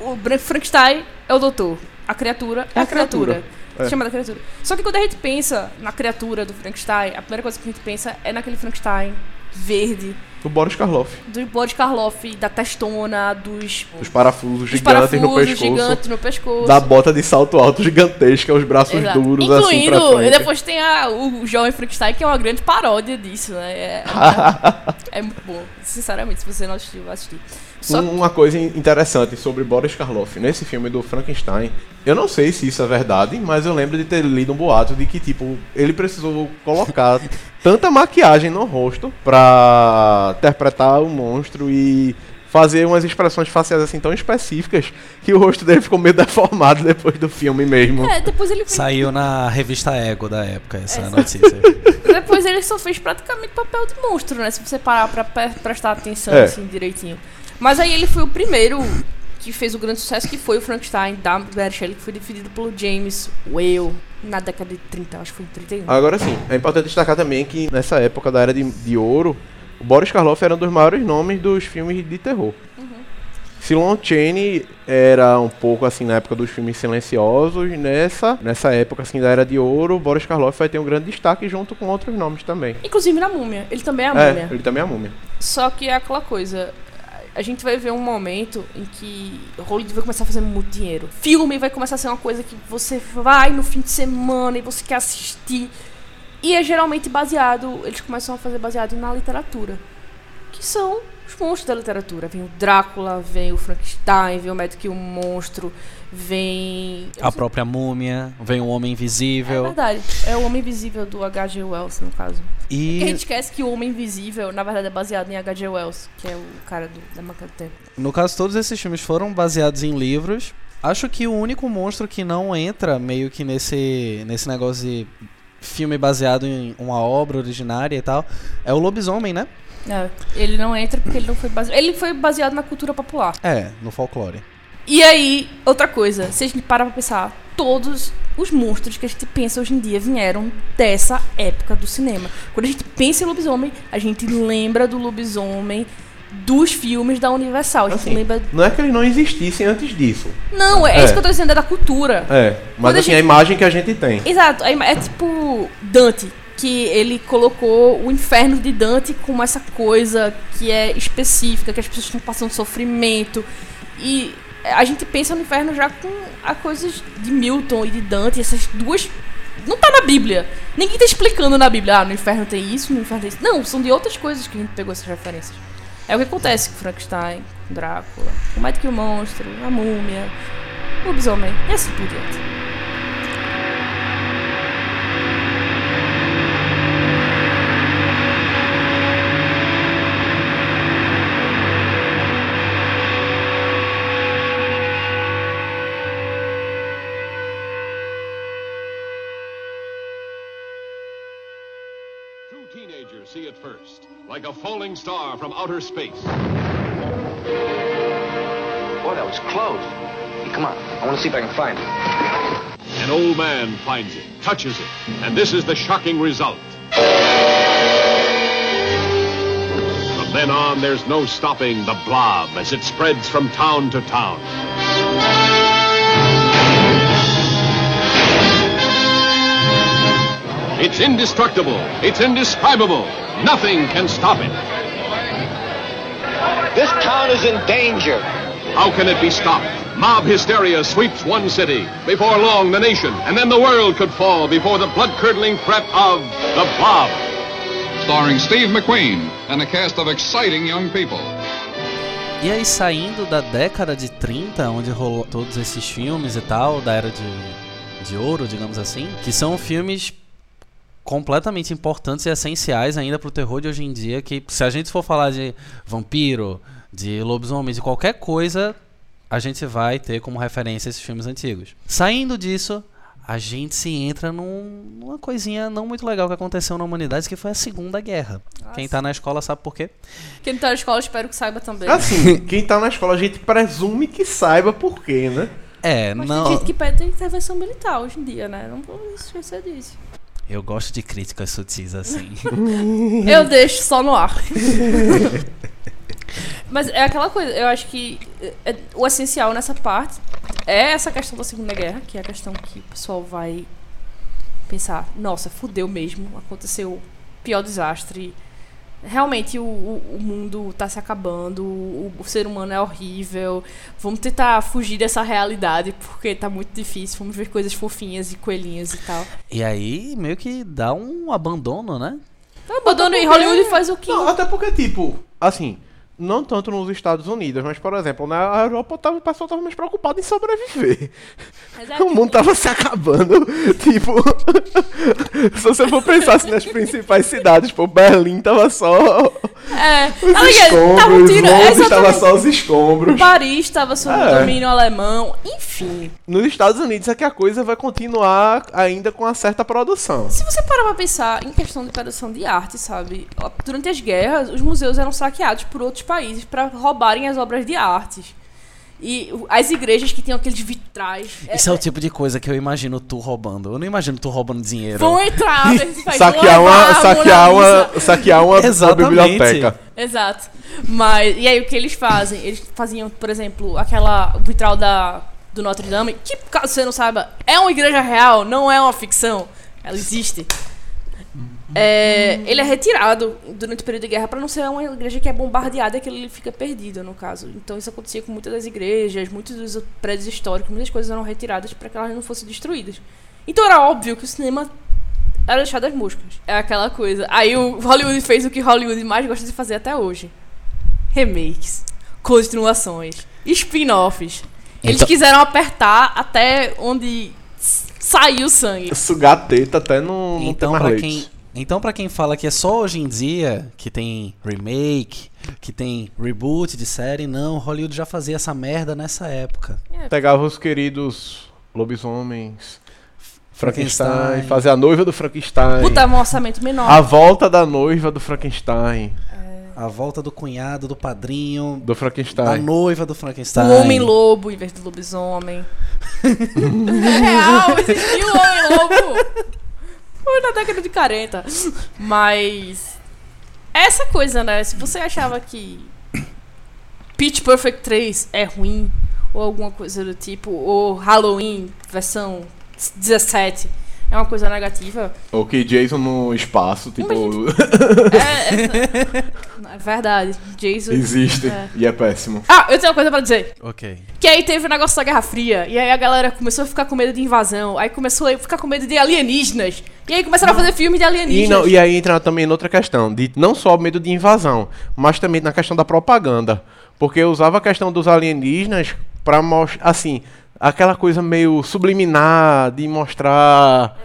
Speaker 3: O Frankenstein é o doutor. A criatura é,
Speaker 5: É
Speaker 3: a
Speaker 5: a criatura.
Speaker 3: criatura.
Speaker 5: É.
Speaker 3: Chamada criatura. Só que quando a gente pensa na criatura do Frankenstein, a primeira coisa que a gente pensa é naquele Frankenstein verde,
Speaker 5: Do Boris Karloff.
Speaker 3: do Boris Karloff, da testona, dos,
Speaker 5: Os parafusos gigantes
Speaker 3: parafusos
Speaker 5: no pescoço.
Speaker 3: gigantes no pescoço.
Speaker 5: Da bota de salto alto gigantesca, os braços
Speaker 3: Exato.
Speaker 5: duros assim
Speaker 3: Incluindo,
Speaker 5: frente.
Speaker 3: depois tem a, o Jovem Frankenstein, que é uma grande paródia disso, né? É, [laughs] é muito bom. Sinceramente, se você não assistiu, vai assistir. Só
Speaker 5: Um- Uma coisa in- interessante sobre Boris Karloff, nesse filme do Frankenstein, eu não sei se isso é verdade, mas eu lembro de ter lido um boato de que, tipo, ele precisou colocar [laughs] tanta maquiagem no rosto pra interpretar o monstro e fazer umas expressões faciais assim tão específicas que o rosto dele ficou meio [laughs] deformado depois do filme mesmo.
Speaker 3: É, depois ele fez,
Speaker 4: Saiu na revista Ego da época essa
Speaker 3: É.
Speaker 4: notícia. [laughs]
Speaker 3: depois ele só fez praticamente papel de monstro, né? Se você parar pra prestar atenção
Speaker 5: É.
Speaker 3: assim direitinho. Mas aí ele foi o primeiro que fez o grande sucesso, que foi o Frankenstein da Mary Shelley, que foi definido pelo James Whale na década de 30, acho que foi em 31.
Speaker 5: Agora sim, é importante destacar também que nessa época da Era de, de Ouro, o Boris Karloff era um dos maiores nomes dos filmes de terror. Silon Chaney era um pouco assim na época dos filmes silenciosos, nessa nessa época assim da Era de Ouro, o Boris Karloff vai ter um grande destaque junto com outros nomes também.
Speaker 3: Inclusive na Múmia. Ele também é a
Speaker 5: É,
Speaker 3: Múmia.
Speaker 5: ele também é a múmia.
Speaker 3: Só que é aquela coisa. A gente vai ver um momento em que Hollywood vai começar a fazer muito dinheiro. Filme vai começar a ser uma coisa que você vai no fim de semana e você quer assistir. E é geralmente baseado, eles começam a fazer baseado na literatura. Que são os monstros da literatura. Vem o Drácula, vem o Frankenstein, vem o médico e o monstro, vem.
Speaker 4: A
Speaker 3: sei-
Speaker 4: própria múmia, vem o Homem
Speaker 3: É
Speaker 4: Invisível.
Speaker 3: verdade. É o Homem Invisível do H.G. Wells, no caso. Porque a
Speaker 4: E
Speaker 3: gente esquece que o Homem Invisível, na verdade, é baseado em H.G. Wells, que é o cara do, da máquina do tempo.
Speaker 4: no caso, todos esses filmes foram baseados em livros. Acho que o único monstro que não entra meio que nesse, nesse negócio de filme baseado em uma obra originária e tal é o lobisomem, né?
Speaker 3: É, ele não entra porque ele não foi baseado. Ele foi baseado na cultura popular.
Speaker 4: É, no folclore.
Speaker 3: E aí, outra coisa, se a gente parar pra pensar, todos os monstros que a gente pensa hoje em dia vieram dessa época do cinema. Quando a gente pensa em lobisomem, a gente lembra do lobisomem dos filmes da Universal. A gente
Speaker 5: Assim,
Speaker 3: lembra.
Speaker 5: não é que eles não existissem antes disso.
Speaker 3: Não, é,
Speaker 5: É.
Speaker 3: isso que eu tô dizendo, é da cultura.
Speaker 5: É, mas
Speaker 3: Quando a
Speaker 5: assim,
Speaker 3: gente-
Speaker 5: a imagem que a gente tem.
Speaker 3: Exato, é, é tipo Dante, que ele colocou o inferno de Dante como essa coisa que é específica, que as pessoas estão passando sofrimento. E a gente pensa no inferno já com as coisas de Milton e de Dante, essas duas. Não tá na Bíblia. Ninguém tá explicando na Bíblia, ah, no inferno tem isso, no inferno tem isso. Não, são de outras coisas que a gente pegou essas referências. É o que acontece com Frankenstein, com Drácula, o Médico e o Monstro, a Múmia, o Lobisomem, e assim por diante.
Speaker 8: Two see it first, like a falling star from outer space.
Speaker 9: Boy, that was close. Hey, come on. I want to see if I can find it.
Speaker 8: An old man finds it, touches it, and this is the shocking result. From then on, there's no stopping the blob as it spreads from town to town. It's indestructible. It's indescribable. Nothing can stop it.
Speaker 9: This town is in danger.
Speaker 8: How can it be stopped? Mob hysteria sweeps one city. Before long, the nation, and then the world could fall before the blood-curdling threat of the Blob.
Speaker 10: starring Steve McQueen and a cast of exciting young people.
Speaker 4: E aí, saindo da década de 30, onde rolou todos esses filmes e tal, da era de, de ouro, digamos assim, que são filmes completamente importantes e essenciais ainda pro terror de hoje em dia, que se a gente for falar de vampiro, de lobisomem, de qualquer coisa, a gente vai ter como referência esses filmes antigos. Saindo disso, a gente se entra num- numa coisinha não muito legal que aconteceu na humanidade, que foi a Segunda Guerra. Quem tá na escola sabe por quê?
Speaker 3: Quem não tá na escola, espero que saiba também.
Speaker 5: Assim, quem tá na escola, a gente presume que saiba por quê, né?
Speaker 4: É,
Speaker 3: Mas
Speaker 4: não.
Speaker 3: tem gente que pede intervenção militar hoje em dia, né? Não vou esquecer disso.
Speaker 4: Eu gosto de críticas sutis assim. [laughs]
Speaker 3: Eu deixo só no ar. [laughs] Mas é aquela coisa, eu acho que é- é- o essencial nessa parte é essa questão da Segunda Guerra, que é a questão que o pessoal vai pensar, nossa, fudeu mesmo, aconteceu o pior desastre realmente o, o, o mundo tá se acabando, o, o ser humano é horrível. Vamos tentar fugir dessa realidade porque tá muito difícil. Vamos ver coisas fofinhas e coelhinhas e tal.
Speaker 4: E aí, meio que dá um abandono, né?
Speaker 3: Abandono em Hollywood faz o quê?
Speaker 5: Não, até porque, tipo, assim, não tanto nos Estados Unidos, mas, por exemplo, na Europa tava, o pessoal tava mais preocupado em sobreviver.
Speaker 3: É [laughs]
Speaker 5: O mundo tava se acabando. [laughs] tipo, [laughs] se você for pensar assim, nas principais cidades, pô, Berlim tava só
Speaker 3: É,
Speaker 5: os?
Speaker 3: Tavam
Speaker 5: escombros,
Speaker 3: tirando-
Speaker 5: Londres tava só os escombros.
Speaker 3: Paris estava sob
Speaker 5: É.
Speaker 3: domínio alemão, enfim.
Speaker 5: Nos Estados Unidos é que a coisa vai continuar ainda com uma certa produção.
Speaker 3: Se você parar pra pensar em questão de produção de arte, sabe? Durante as guerras, os museus eram saqueados por outros países pra roubarem as obras de artes. E as igrejas que tinham aqueles vitrais. é-
Speaker 4: Isso é o tipo de coisa que eu imagino tu roubando. Eu não imagino tu roubando dinheiro.
Speaker 3: Vão entrar,
Speaker 5: Saquear uma, saquear uma, saquear uma, uma
Speaker 4: Exatamente.
Speaker 5: biblioteca.
Speaker 3: Exato. Mas, e aí o que eles fazem? Eles faziam, por exemplo, aquela vitral da, do Notre Dame, que, caso você não saiba, é uma igreja real, não é uma ficção. Ela existe. É, ele é retirado durante o período de guerra para não ser uma igreja que é bombardeada e que ele fica perdido, no caso. Então isso acontecia com muitas das igrejas, muitos dos prédios históricos, muitas coisas eram retiradas para que elas não fossem destruídas. Então era óbvio que o cinema era deixado às moscas. É aquela coisa. Aí o Hollywood fez o que Hollywood mais gosta de fazer até hoje: remakes, continuações, spin-offs. Eles
Speaker 4: Então-
Speaker 3: quiseram apertar até onde saiu sangue.
Speaker 5: Sugar a teta até não, não
Speaker 4: Então,
Speaker 5: ter mais
Speaker 4: pra
Speaker 5: leite.
Speaker 4: quem, então, pra quem fala que é só hoje em dia que tem remake, que tem reboot de série, não, Hollywood já fazia essa merda nessa época.
Speaker 5: Pegava os queridos lobisomens, Frankenstein,
Speaker 4: Frankenstein.
Speaker 5: fazia a noiva do Frankenstein.
Speaker 3: Botava um orçamento menor.
Speaker 5: A volta da noiva do Frankenstein.
Speaker 4: A volta do cunhado, do padrinho,
Speaker 5: Do
Speaker 4: da
Speaker 5: Frankenstein.
Speaker 4: noiva do Frankenstein.
Speaker 3: O Homem-Lobo em vez do lobisomem. [laughs] [laughs] é real, existiu o Homem-Lobo. Foi na década de 40. Mas. Essa coisa, né? Se você achava que Pitch Perfect 3 é ruim, ou alguma coisa do tipo, ou Halloween versão 17 é uma coisa negativa,
Speaker 5: Ou que Jason no espaço, tipo, [laughs]
Speaker 3: é, é, é verdade. Jason.
Speaker 5: existe.
Speaker 3: É.
Speaker 5: E é péssimo.
Speaker 3: Ah, eu tenho uma coisa pra dizer.
Speaker 4: Ok.
Speaker 3: Que aí teve o negócio da Guerra Fria, e aí a galera começou a ficar com medo de invasão, aí começou a ficar com medo de alienígenas, e aí começaram a fazer filmes de
Speaker 5: E,
Speaker 3: alienígenas.
Speaker 5: não, e aí entra também noutra questão, de não só medo de invasão, mas também na questão da propaganda. Porque eu usava a questão dos alienígenas pra mostrar, assim, aquela coisa meio subliminar de mostrar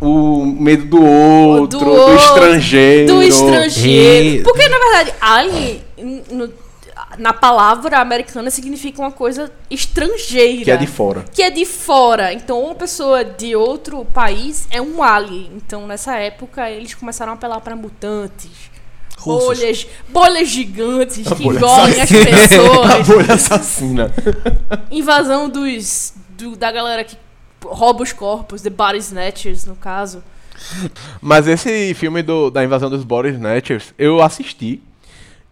Speaker 5: o medo do outro, do,
Speaker 3: outro,
Speaker 5: estrangeiro.
Speaker 3: Do estrangeiro.
Speaker 4: E-
Speaker 3: Porque, na verdade, alien, no- na palavra americana, significa uma coisa estrangeira.
Speaker 5: Que é de fora.
Speaker 3: Que é de fora. Então, uma pessoa de outro país é um alien. Então, nessa época, eles começaram a apelar para mutantes.
Speaker 4: Russos.
Speaker 3: Bolhas, bolhas gigantes que
Speaker 5: bolha
Speaker 3: engolem as
Speaker 5: assassina. [laughs] A
Speaker 3: pessoas.
Speaker 5: bolha assassina.
Speaker 3: Invasão dos, do- da galera que rouba os corpos, The Body Snatchers, no caso.
Speaker 5: Mas esse filme do- da invasão dos Body Snatchers, eu assisti.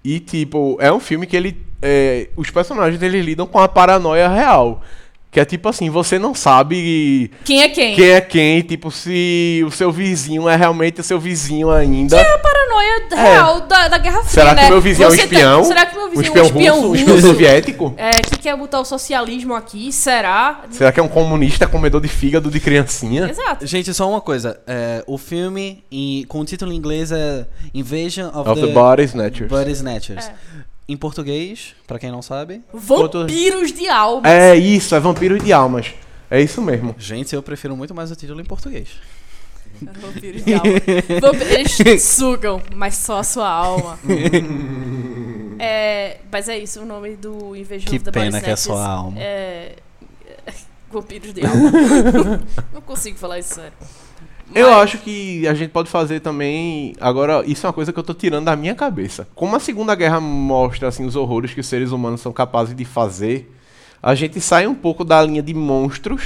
Speaker 5: E, tipo, é um filme que ele. é, os personagens eles lidam com a paranoia real. Que é tipo assim, você não sabe
Speaker 3: Quem é quem?
Speaker 5: quem é quem, tipo, se o seu vizinho é realmente o seu vizinho ainda.
Speaker 3: É a paranoia real da, da Guerra Fria,
Speaker 5: Será que
Speaker 3: né?
Speaker 5: meu vizinho é um
Speaker 3: Você tá-
Speaker 5: espião?
Speaker 3: será que meu
Speaker 5: Um
Speaker 3: vizinho
Speaker 5: espião
Speaker 3: é um espião
Speaker 5: russo? Um espião soviético?
Speaker 3: É, que quer botar o socialismo aqui? Será?
Speaker 5: Será que é um comunista comedor de fígado de criancinha?
Speaker 3: Exato.
Speaker 4: Gente, só uma coisa. é, o filme, em- com o título em inglês, é Invasion of,
Speaker 5: Of the Body Snatchers.
Speaker 4: Body Snatchers.
Speaker 3: É.
Speaker 4: Em português, pra quem não sabe.
Speaker 3: Vampiros de alma.
Speaker 5: É isso, é vampiro de almas. É isso mesmo.
Speaker 4: Gente, eu prefiro muito mais o título em português.
Speaker 3: Vampiros de alma. Vampiros eles [laughs] sugam, mas só a sua alma. é, mas é isso, o nome do Invasion
Speaker 4: Que
Speaker 3: Body
Speaker 4: pena que é só a alma.
Speaker 3: É... [laughs] Vampiros de alma. [laughs] não consigo falar isso sério.
Speaker 5: Eu
Speaker 3: Mas-
Speaker 5: acho que a gente pode fazer também. Agora, isso é uma coisa que eu tô tirando da minha cabeça. Como a Segunda Guerra mostra assim, os horrores que os seres humanos são capazes de fazer, a gente sai um pouco da linha de monstros.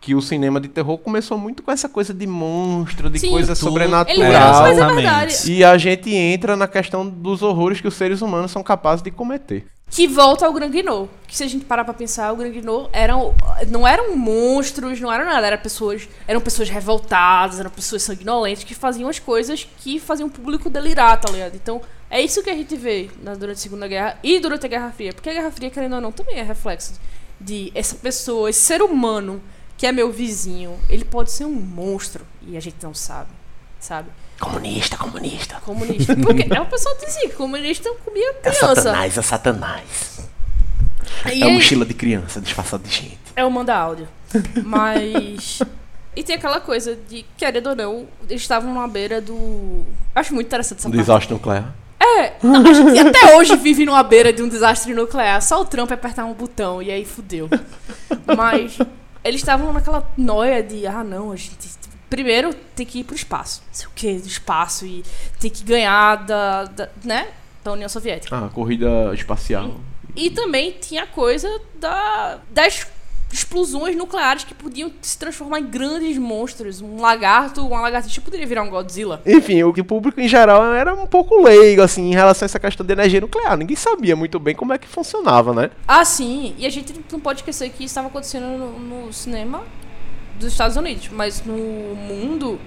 Speaker 5: Que o cinema de terror começou muito com essa coisa de monstro, de
Speaker 3: Sim.
Speaker 5: coisa
Speaker 4: Tudo-
Speaker 3: Ele
Speaker 5: sobrenatural.
Speaker 3: mas é verdade.
Speaker 5: E a gente entra na questão dos horrores que os seres humanos são capazes de cometer.
Speaker 3: que volta ao Grand Guignol. Que se a gente parar pra pensar, o Grand Guignol eram, não eram monstros, não eram nada, eram pessoas, eram pessoas revoltadas, eram pessoas sanguinolentas que faziam as coisas que faziam o público delirar, tá ligado? Então, é isso que a gente vê na, durante a Segunda Guerra e durante a Guerra Fria. Porque a Guerra Fria, querendo ou não, também é reflexo de essa pessoa, esse ser humano que é meu vizinho, ele pode ser um monstro e a gente não sabe, sabe?
Speaker 5: Comunista, comunista.
Speaker 3: Comunista. Porque é o pessoal dizia que comunista comia
Speaker 5: É
Speaker 3: criança.
Speaker 5: satanás, é satanás.
Speaker 3: E
Speaker 5: é
Speaker 3: aí-
Speaker 5: mochila de criança disfarçada de gente.
Speaker 3: É o manda áudio. Mas. e tem aquela coisa de, querendo ou não, eles estavam na beira do. Acho muito interessante essa parte.
Speaker 5: desastre nuclear.
Speaker 3: É, não, a gente até hoje vive numa beira de um desastre nuclear. Só o Trump apertar um botão e aí fudeu. Mas eles estavam naquela noia de, ah não, a gente. Primeiro tem que ir pro espaço. Não sei o que, do espaço. E tem que ganhar da. da né? Da União Soviética.
Speaker 5: Ah, corrida espacial.
Speaker 3: E também tinha a coisa da, das explosões nucleares que podiam se transformar em grandes monstros. Um lagarto, uma lagartixa poderia virar um Godzilla.
Speaker 5: Enfim, o que o público em geral era um pouco leigo, assim, em relação a essa questão de energia nuclear. Ninguém sabia muito bem como é que funcionava, né?
Speaker 3: Ah, sim. E a gente não pode esquecer que isso estava acontecendo no, no cinema dos Estados Unidos. Mas no mundo,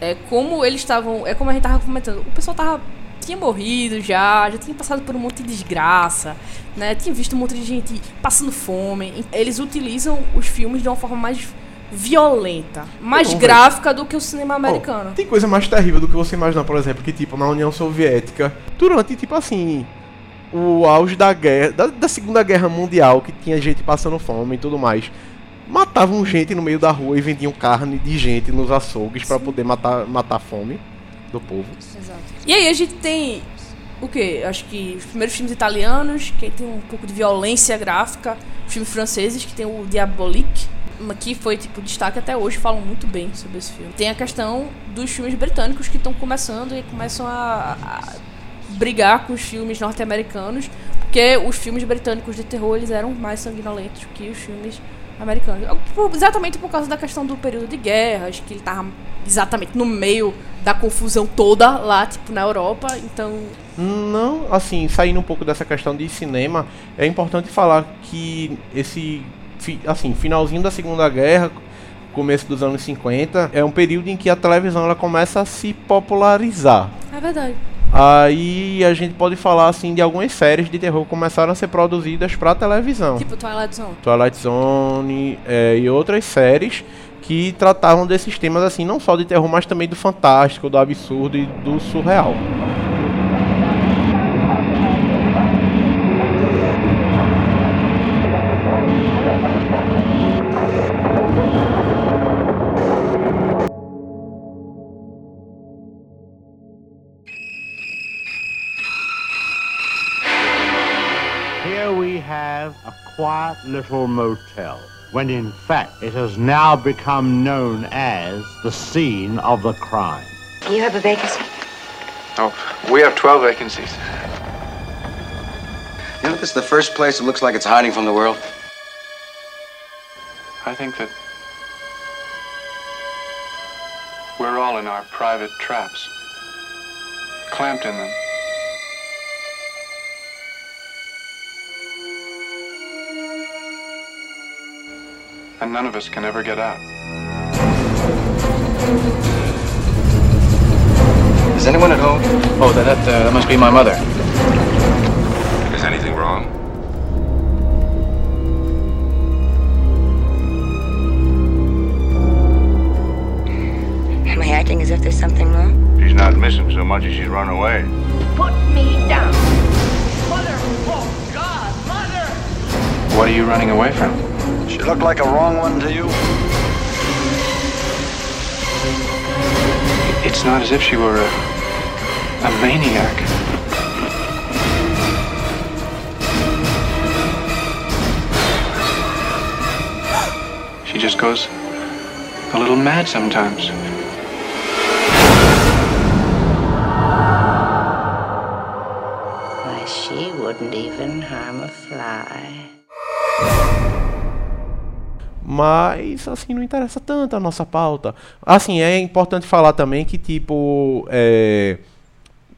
Speaker 3: é como eles estavam. É como a gente tava comentando. O pessoal tava. Tinha morrido já, já tinha passado por um monte de desgraça, né? Tinha visto um monte de gente passando fome. Eles utilizam os filmes de uma forma mais violenta, mais
Speaker 5: Não,
Speaker 3: gráfica do que o cinema americano.
Speaker 5: Tem coisa mais terrível do que você imaginar, por exemplo, que tipo, na União Soviética, durante, tipo assim, o auge da guerra, da, da Segunda Guerra Mundial, que tinha gente passando fome e tudo mais, matavam gente no meio da rua e vendiam carne de gente nos açougues pra poder matar, matar a fome do povo.
Speaker 3: E aí a gente tem o quê? Acho que os primeiros filmes italianos, que tem um pouco de violência gráfica, filmes franceses, que tem o Diabolique, que foi tipo destaque até hoje, falam muito bem sobre esse filme. Tem a questão dos filmes britânicos que estão começando e começam a, a brigar com os filmes norte-americanos, porque os filmes britânicos de terror eles eram mais sanguinolentos que os filmes americanos. Exatamente por causa da questão do período de guerras, que ele tava exatamente no meio da confusão toda lá, tipo, na Europa, então...
Speaker 5: Não, assim, saindo um pouco dessa questão de cinema, é importante falar que esse, assim, finalzinho da Segunda Guerra, começo dos anos 50, é um período em que a televisão ela começa a se popularizar.
Speaker 3: É verdade.
Speaker 5: Aí a gente pode falar assim de algumas séries de terror que começaram a ser produzidas para televisão.
Speaker 3: Tipo Twilight Zone.
Speaker 5: Twilight Zone é, e outras séries que tratavam desses temas assim, não só de terror, mas também do fantástico, do absurdo e do surreal.
Speaker 11: Quiet little motel, when in fact it has now become known as the scene of the crime.
Speaker 12: You have a vacancy?
Speaker 9: Oh, we have 12 vacancies.
Speaker 13: You know, this is the first place that looks like it's hiding from the world.
Speaker 14: I think that we're all in our private traps, clamped in them. And none of us can ever get out.
Speaker 9: Is anyone at home? Oh, that, that, uh, that must be my mother.
Speaker 10: Is anything wrong?
Speaker 12: Am I acting as if there's something wrong?
Speaker 15: She's not missing so much as she's run away.
Speaker 7: Put me down. Mother! Oh, God! Mother!
Speaker 14: What are you running away from?
Speaker 13: She looked like a wrong one to you.
Speaker 14: It's not as if she were a, a maniac. She just goes a little mad sometimes.
Speaker 12: Why, she wouldn't even harm a fly.
Speaker 5: Mas, assim, não interessa tanto a nossa pauta. Assim, é importante falar também que, tipo, é,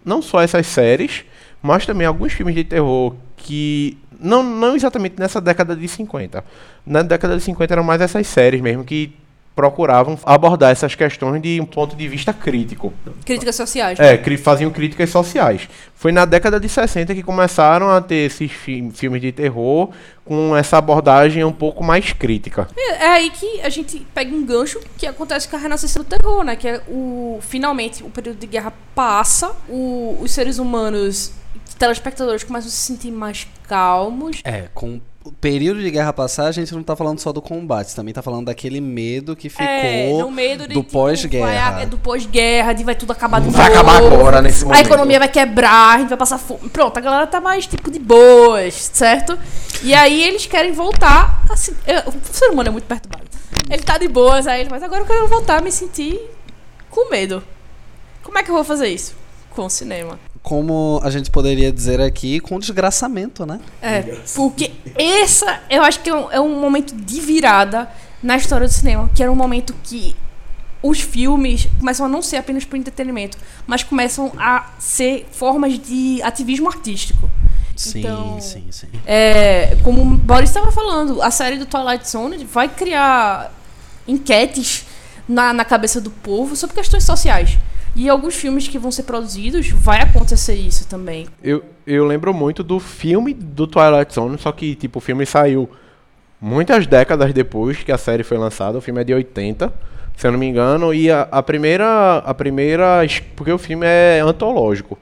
Speaker 5: não só essas séries, mas também alguns filmes de terror que não, não exatamente nessa década de 50. Na década de 50 eram mais essas séries mesmo que procuravam abordar essas questões de um ponto de vista crítico.
Speaker 3: Críticas sociais.
Speaker 5: É, cri- faziam críticas sociais. Foi na década de 60 que começaram a ter esses fi- filmes de terror com essa abordagem um pouco mais crítica.
Speaker 3: É, é aí que a gente pega um gancho que acontece com a renascença do terror, né? Que é o. Finalmente, o período de guerra passa, o- os seres humanos, telespectadores, começam a se sentir mais calmos.
Speaker 4: É, com o período de guerra passar, a gente não tá falando só do combate, também tá falando daquele medo que ficou
Speaker 3: É, no medo de,
Speaker 4: do
Speaker 3: tipo,
Speaker 4: pós-guerra.
Speaker 3: vai- é do pós-guerra, de vai tudo acabar de
Speaker 5: Vai
Speaker 3: novo.
Speaker 5: acabar agora, nesse
Speaker 3: A
Speaker 5: momento.
Speaker 3: economia vai quebrar, a gente vai passar fome. Pronto, a galera tá mais tipo de boas, certo? E aí eles querem voltar. Assim, eu- o ser humano é muito perturbado. Ele tá de boas, aí ele, mas agora eu quero voltar a me sentir com medo. Como é que eu vou fazer isso? Com o cinema.
Speaker 4: Como a gente poderia dizer aqui, com desgraçamento, né?
Speaker 3: É, porque essa eu acho que é um, é um momento de virada na história do cinema, que era um momento que os filmes começam a não ser apenas por entretenimento, mas começam a ser formas de ativismo artístico.
Speaker 4: Sim,
Speaker 3: Então,
Speaker 4: sim, sim.
Speaker 3: É, como o Boris estava falando, a série do Twilight Zone vai criar enquetes na, na cabeça do povo sobre questões sociais. E alguns filmes que vão ser produzidos vai acontecer isso também.
Speaker 5: Eu, eu lembro muito do filme do Twilight Zone, só que tipo, o filme saiu muitas décadas depois que a série foi lançada. O filme é de 80, se eu não me engano, e a, a primeira a primeira porque o filme é antológico.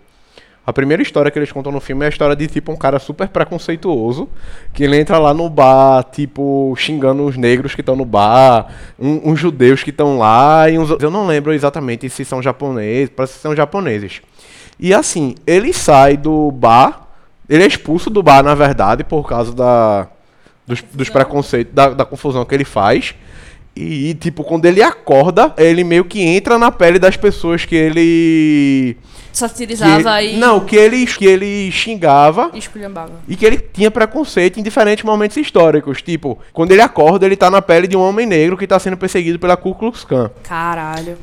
Speaker 5: A primeira história que eles contam no filme é a história de tipo um cara super preconceituoso, que ele entra lá no bar, tipo, xingando os negros que estão no bar, um- uns judeus que estão lá, e uns, eu não lembro exatamente se são japoneses, parece que são japoneses. E assim, ele sai do bar, ele é expulso do bar, na verdade, por causa da, dos, dos preconceitos, da, da confusão que ele faz. E, tipo, quando ele acorda, ele meio que entra na pele das pessoas que ele.
Speaker 3: Satirizava
Speaker 5: que-
Speaker 3: aí.
Speaker 5: Não, que ele, que ele xingava
Speaker 3: E esculhambava.
Speaker 5: e que ele tinha preconceito em diferentes momentos históricos. Tipo, quando ele acorda, ele tá na pele de um homem negro que tá sendo perseguido pela Ku Klux Klan.
Speaker 3: Caralho.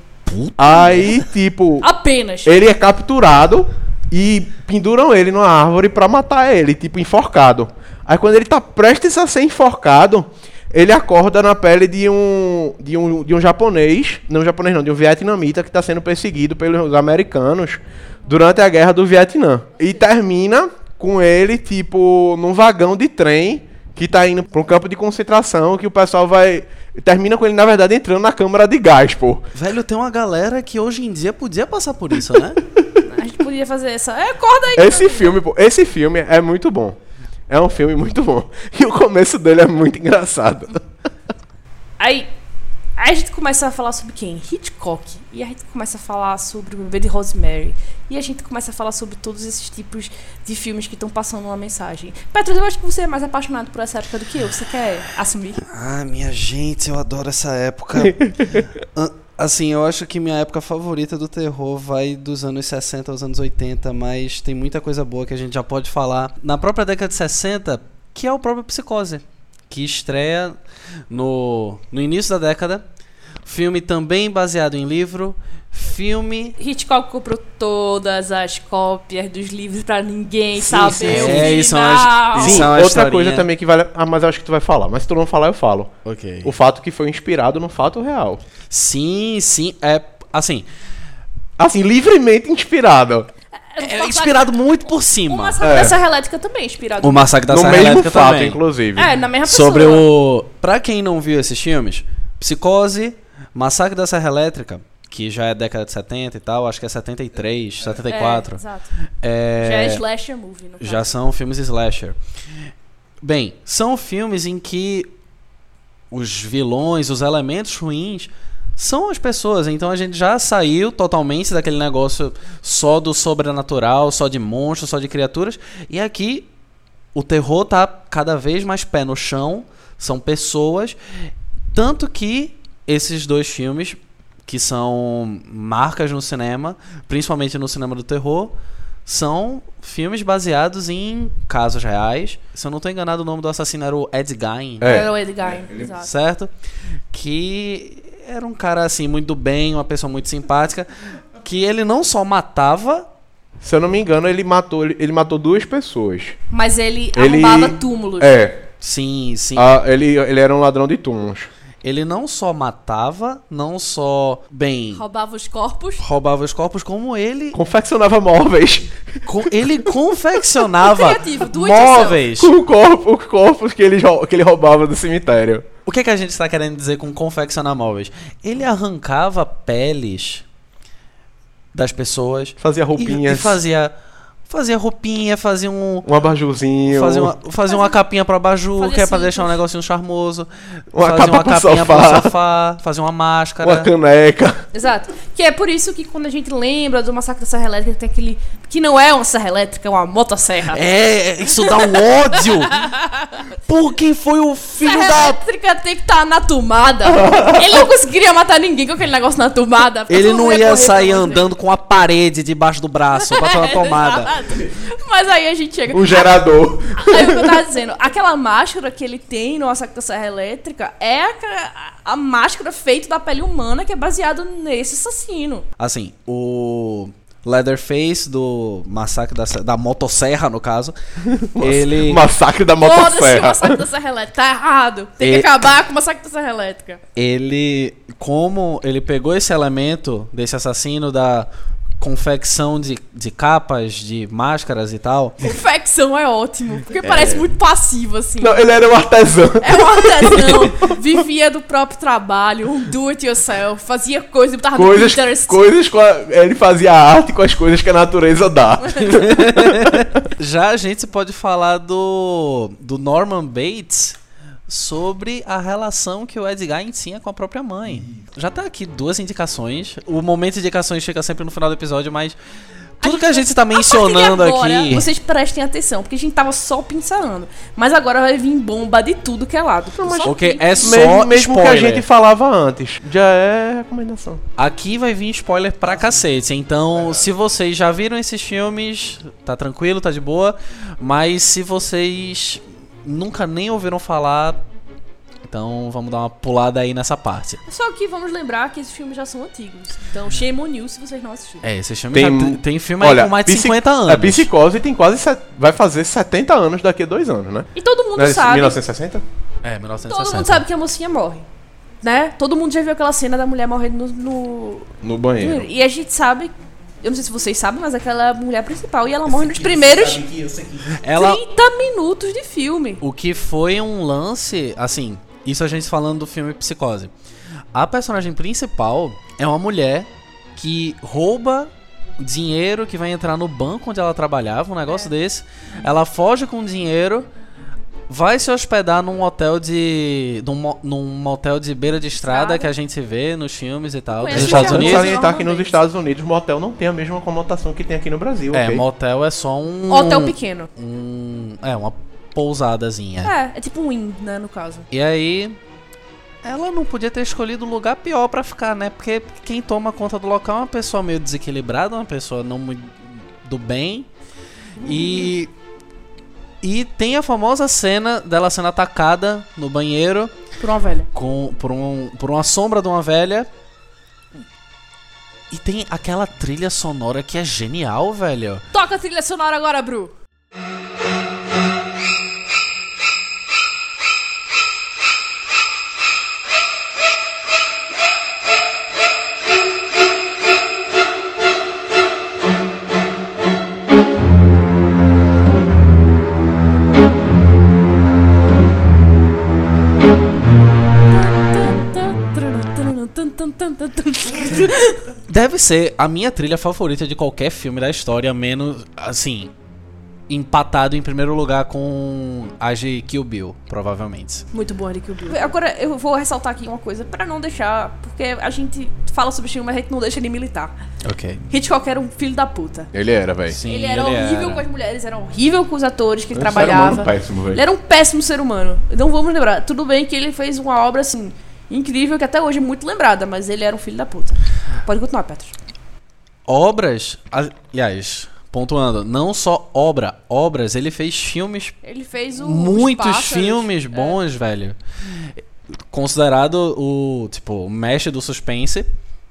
Speaker 5: Aí, tipo.
Speaker 3: Apenas.
Speaker 5: Ele é capturado e penduram ele numa árvore pra matar ele, tipo, enforcado. Aí quando ele tá prestes a ser enforcado, ele acorda na pele de um, de um, de um japonês, não japonês não, de um vietnamita que tá sendo perseguido pelos americanos durante a guerra do Vietnã. E termina com ele, tipo, num vagão de trem que tá indo pra um campo de concentração que o pessoal vai... Termina com ele, na verdade, entrando na câmara de gás, pô.
Speaker 4: Velho, tem uma galera que hoje em dia podia passar por isso, né? [laughs]
Speaker 3: A gente podia fazer essa. É, acorda aí.
Speaker 5: Esse filme, pô, esse filme é muito bom. É um filme muito bom. E o começo dele é muito engraçado.
Speaker 3: Aí, aí a gente começa a falar sobre quem? Hitchcock. E a gente começa a falar sobre o bebê de Rosemary. E a gente começa a falar sobre todos esses tipos de filmes que estão passando uma mensagem. Petros, eu acho que você é mais apaixonado por essa época do que eu. Você quer assumir?
Speaker 4: Ah, minha gente, eu adoro essa época. [laughs] Assim, eu acho que minha época favorita do terror vai dos anos 60 aos anos 80, mas tem muita coisa boa que a gente já pode falar. Na própria década de 60, que é o próprio Psicose, que estreia no, no início da década. Filme também baseado em livro. Filme.
Speaker 3: Hitchcock comprou todas as cópias dos livros pra ninguém saber
Speaker 5: sim.
Speaker 3: o
Speaker 5: É,
Speaker 4: isso é uma-
Speaker 5: Sim,
Speaker 4: Isso é uma
Speaker 5: outra
Speaker 4: historinha.
Speaker 5: coisa também que vale. Ah, mas eu acho que tu vai falar. Mas se tu não falar, eu falo.
Speaker 4: Ok.
Speaker 5: O fato que foi inspirado no fato real.
Speaker 4: Sim, sim. É assim.
Speaker 5: Assim, livremente inspirado.
Speaker 4: É inspirado muito por
Speaker 3: O
Speaker 4: cima.
Speaker 3: Massacre
Speaker 5: É.
Speaker 3: da Serra Elétrica também é inspirado.
Speaker 4: O Massacre da
Speaker 5: no
Speaker 4: Serra
Speaker 5: mesmo
Speaker 4: Elétrica
Speaker 5: fato,
Speaker 4: também.
Speaker 5: inclusive.
Speaker 3: É, na mesma pessoa.
Speaker 4: Sobre o. Pra quem não viu esses filmes, Psicose, Massacre da Serra Elétrica, que já é década de 70 e tal, acho que é 73, 74.
Speaker 3: É, exato.
Speaker 4: É,
Speaker 3: Já é slasher movie, no
Speaker 4: Já
Speaker 3: caso.
Speaker 4: são filmes slasher. Bem, são filmes em que os vilões, os elementos ruins são as pessoas. Então a gente já saiu totalmente daquele negócio só do sobrenatural, só de monstros, só de criaturas. E aqui o terror tá cada vez mais pé no chão. São pessoas. Tanto que esses dois filmes, que são marcas no cinema, principalmente no cinema do terror, são filmes baseados em casos reais. Se eu não estou enganado, o nome do assassino era o Ed Gein.
Speaker 5: É.
Speaker 3: Era o Edgar, exato.
Speaker 4: Certo? Que era um cara assim, muito bem, uma pessoa muito simpática. Que ele não só matava
Speaker 5: Se eu não me engano, ele matou, ele, ele matou duas pessoas.
Speaker 3: Mas ele,
Speaker 5: Ele-
Speaker 3: arrombava túmulos.
Speaker 5: É.
Speaker 4: Sim, sim.
Speaker 5: Ah, ele, ele era um ladrão de túmulos.
Speaker 4: Ele não só matava, não só, bem,
Speaker 3: Roubava os corpos.
Speaker 4: roubava os corpos, como ele.
Speaker 5: Confeccionava móveis.
Speaker 4: co- ele confeccionava [laughs]
Speaker 3: Criativo,
Speaker 4: móveis.
Speaker 5: Com o corpo, os corpos que ele, que ele roubava do cemitério.
Speaker 4: O que, que a gente está querendo dizer com confeccionar móveis? Ele arrancava peles das pessoas.
Speaker 5: Fazia
Speaker 4: e-
Speaker 5: roupinhas.
Speaker 4: E, fazia, fazia roupinha, fazia um.
Speaker 5: Um abajurzinho.
Speaker 4: Fazia uma, fazia uma capinha pro abajur, que é pra deixar um negocinho charmoso.
Speaker 5: Uma
Speaker 4: fazia
Speaker 5: capa
Speaker 4: uma
Speaker 5: pro
Speaker 4: capinha
Speaker 5: sofá.
Speaker 4: pro sofá. Fazia uma máscara.
Speaker 5: Uma caneca.
Speaker 3: Exato. Que é por isso que quando a gente lembra do massacre da Serra Elétrica, tem aquele. Que não é uma serra elétrica, é uma motosserra.
Speaker 4: É, isso dá um ódio! Por quem foi o filho
Speaker 3: Serra
Speaker 4: da.
Speaker 3: elétrica tem que estar na tomada. Ele não conseguiria matar ninguém com aquele negócio na tomada.
Speaker 4: Ele não ia sair
Speaker 3: pra
Speaker 4: andando com a parede debaixo do braço, batendo na [laughs] tomada.
Speaker 3: Exato. Mas aí a gente chega.
Speaker 5: Um gerador. [laughs]
Speaker 3: Aí o que eu tava dizendo, aquela máscara que ele tem no Massacre da Serra Elétrica é a, a máscara feita da pele humana que é baseado nesse assassino.
Speaker 4: Assim, o Leatherface do massacre da, da motosserra, no caso, [laughs] ele
Speaker 5: Massacre da
Speaker 3: Foda-se o
Speaker 5: motosserra.
Speaker 3: Massacre da Serra Elétrica. Tá errado. Tem que
Speaker 4: E-
Speaker 3: acabar com o Massacre da Serra Elétrica.
Speaker 4: ele como ele pegou esse elemento desse assassino da confecção de, de capas, de máscaras e tal.
Speaker 3: Confecção é ótimo, porque parece muito passivo, assim.
Speaker 5: Não, ele era um artesão.
Speaker 3: É um artesão, vivia do próprio trabalho, um do it yourself, fazia coisa, botava
Speaker 5: Coisas,
Speaker 3: Pinterest.
Speaker 5: coisas a, ele fazia arte com as coisas que a natureza dá. [laughs]
Speaker 4: Já a gente pode falar do, do Norman Bates sobre a relação que o Edgar tinha com a própria mãe. Já tá aqui duas indicações. O momento de indicações fica sempre no final do episódio, mas tudo que a gente tá
Speaker 3: A partir de
Speaker 4: mencionando
Speaker 3: agora,
Speaker 4: aqui.
Speaker 3: Vocês prestem atenção, porque a gente tava só pensando. Mas agora vai vir bomba de tudo que é lado.
Speaker 4: Porque
Speaker 3: que-
Speaker 4: é só
Speaker 5: mesmo mesmo que a
Speaker 4: spoiler.
Speaker 5: gente falava antes. Já é recomendação.
Speaker 4: Aqui vai vir spoiler pra cacete. Então, se vocês já viram esses filmes, tá tranquilo, tá de boa. Mas se vocês nunca nem ouviram falar, então vamos dar uma pulada aí nessa parte.
Speaker 3: Só que vamos lembrar que esses filmes já são antigos. Então, shame on you se vocês não assistiram.
Speaker 4: É, esses filmes já tem, tem filme aí
Speaker 5: olha,
Speaker 4: com mais de
Speaker 5: Psi-
Speaker 4: 50 anos.
Speaker 5: A Psicose tem quase. set- vai fazer 70 anos daqui a dois anos, né?
Speaker 3: E todo mundo
Speaker 5: é
Speaker 3: sabe.
Speaker 5: 1960?
Speaker 4: É, 1960.
Speaker 3: Todo mundo sabe que a mocinha morre. Né? Todo mundo já viu aquela cena da mulher morrendo no, no-
Speaker 5: No banheiro.
Speaker 3: E a gente sabe. Eu não sei se vocês sabem, mas aquela é a mulher principal. E ela morre nos primeiros
Speaker 4: Ela,
Speaker 3: 30 minutos de filme.
Speaker 4: o que foi um lance, assim, isso a gente falando do filme Psicose. A personagem principal é uma mulher que rouba dinheiro que vai entrar no banco onde ela trabalhava, um negócio desse. Ela foge com o dinheiro, vai se hospedar num hotel de. num, num motel de beira de estrada,
Speaker 3: Estrada.
Speaker 4: que a gente vê nos filmes e tal, dos
Speaker 3: Conhece
Speaker 4: Estados
Speaker 3: um.
Speaker 4: Unidos.
Speaker 5: salientar que nos Estados Unidos, motel não tem a mesma conotação que tem aqui no Brasil.
Speaker 4: É,
Speaker 5: ok?
Speaker 4: motel é só um.
Speaker 3: Hotel pequeno.
Speaker 4: Um, é, uma pousadazinha.
Speaker 3: É, é tipo um in, né, no caso.
Speaker 4: E aí, ela não podia ter escolhido um lugar pior pra ficar, né? Porque quem toma conta do local é uma pessoa meio desequilibrada, uma pessoa não muito do bem. E e tem a famosa cena dela sendo atacada no banheiro
Speaker 3: Por uma velha.
Speaker 4: com por, um, por uma sombra de uma velha. E tem aquela trilha sonora que é genial, velho.
Speaker 3: Toca a trilha sonora agora, Bru.
Speaker 4: Deve ser a minha trilha favorita de qualquer filme da história, menos assim, empatado em primeiro lugar com a de Kill Bill, provavelmente.
Speaker 3: Muito bom, Eric Bill. Agora, eu vou ressaltar aqui uma coisa pra não deixar. Porque a gente fala sobre filme, mas a gente não deixa ele militar.
Speaker 4: Ok.
Speaker 3: Hitchcock era um filho da puta.
Speaker 5: Ele era, velho.
Speaker 4: Sim,
Speaker 3: ele era horrível com as mulheres, era horrível com os atores que ele
Speaker 5: Ele era um
Speaker 3: trabalhava.
Speaker 5: ser humano péssimo,
Speaker 3: ele era um péssimo ser humano. Não vamos lembrar. Tudo bem que ele fez uma obra assim incrível que até hoje é muito lembrada, mas ele era um filho da puta. Pode continuar, Petros.
Speaker 4: Obras, aliás, pontuando, não só obra, obras, ele fez filmes
Speaker 3: Ele fez o os
Speaker 4: muitos
Speaker 3: Pássaros.
Speaker 4: filmes bons, velho. Considerado o, tipo, o mestre do suspense.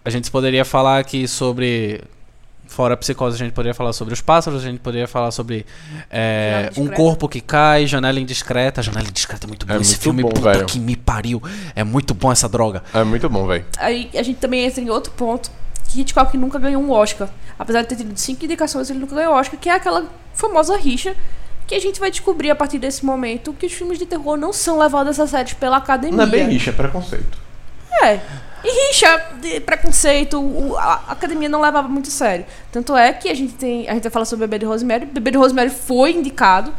Speaker 4: A gente poderia falar aqui sobre Fora a psicose, a gente poderia falar sobre os pássaros, a gente poderia falar sobre é, um corpo que cai, janela indiscreta. Janela indiscreta é muito bom.
Speaker 5: É
Speaker 4: Esse
Speaker 5: muito
Speaker 4: filme,
Speaker 5: bom,
Speaker 4: puta
Speaker 5: velho.
Speaker 4: que me pariu. É muito bom essa droga.
Speaker 5: É muito bom, velho.
Speaker 3: Aí a gente também entra em outro ponto, que Hitchcock nunca ganhou um Oscar. Apesar de ter tido cinco indicações, ele nunca ganhou Oscar, que é aquela famosa rixa que a gente vai descobrir a partir desse momento que os filmes de terror não são levados a sério pela academia.
Speaker 5: Não é bem rixa, é preconceito.
Speaker 3: É. E rixa, de preconceito, o- a academia não levava muito a sério. Tanto é que a gente tem. A gente vai falar sobre Bebê de Rosemary. Bebê de Rosemary foi indicado,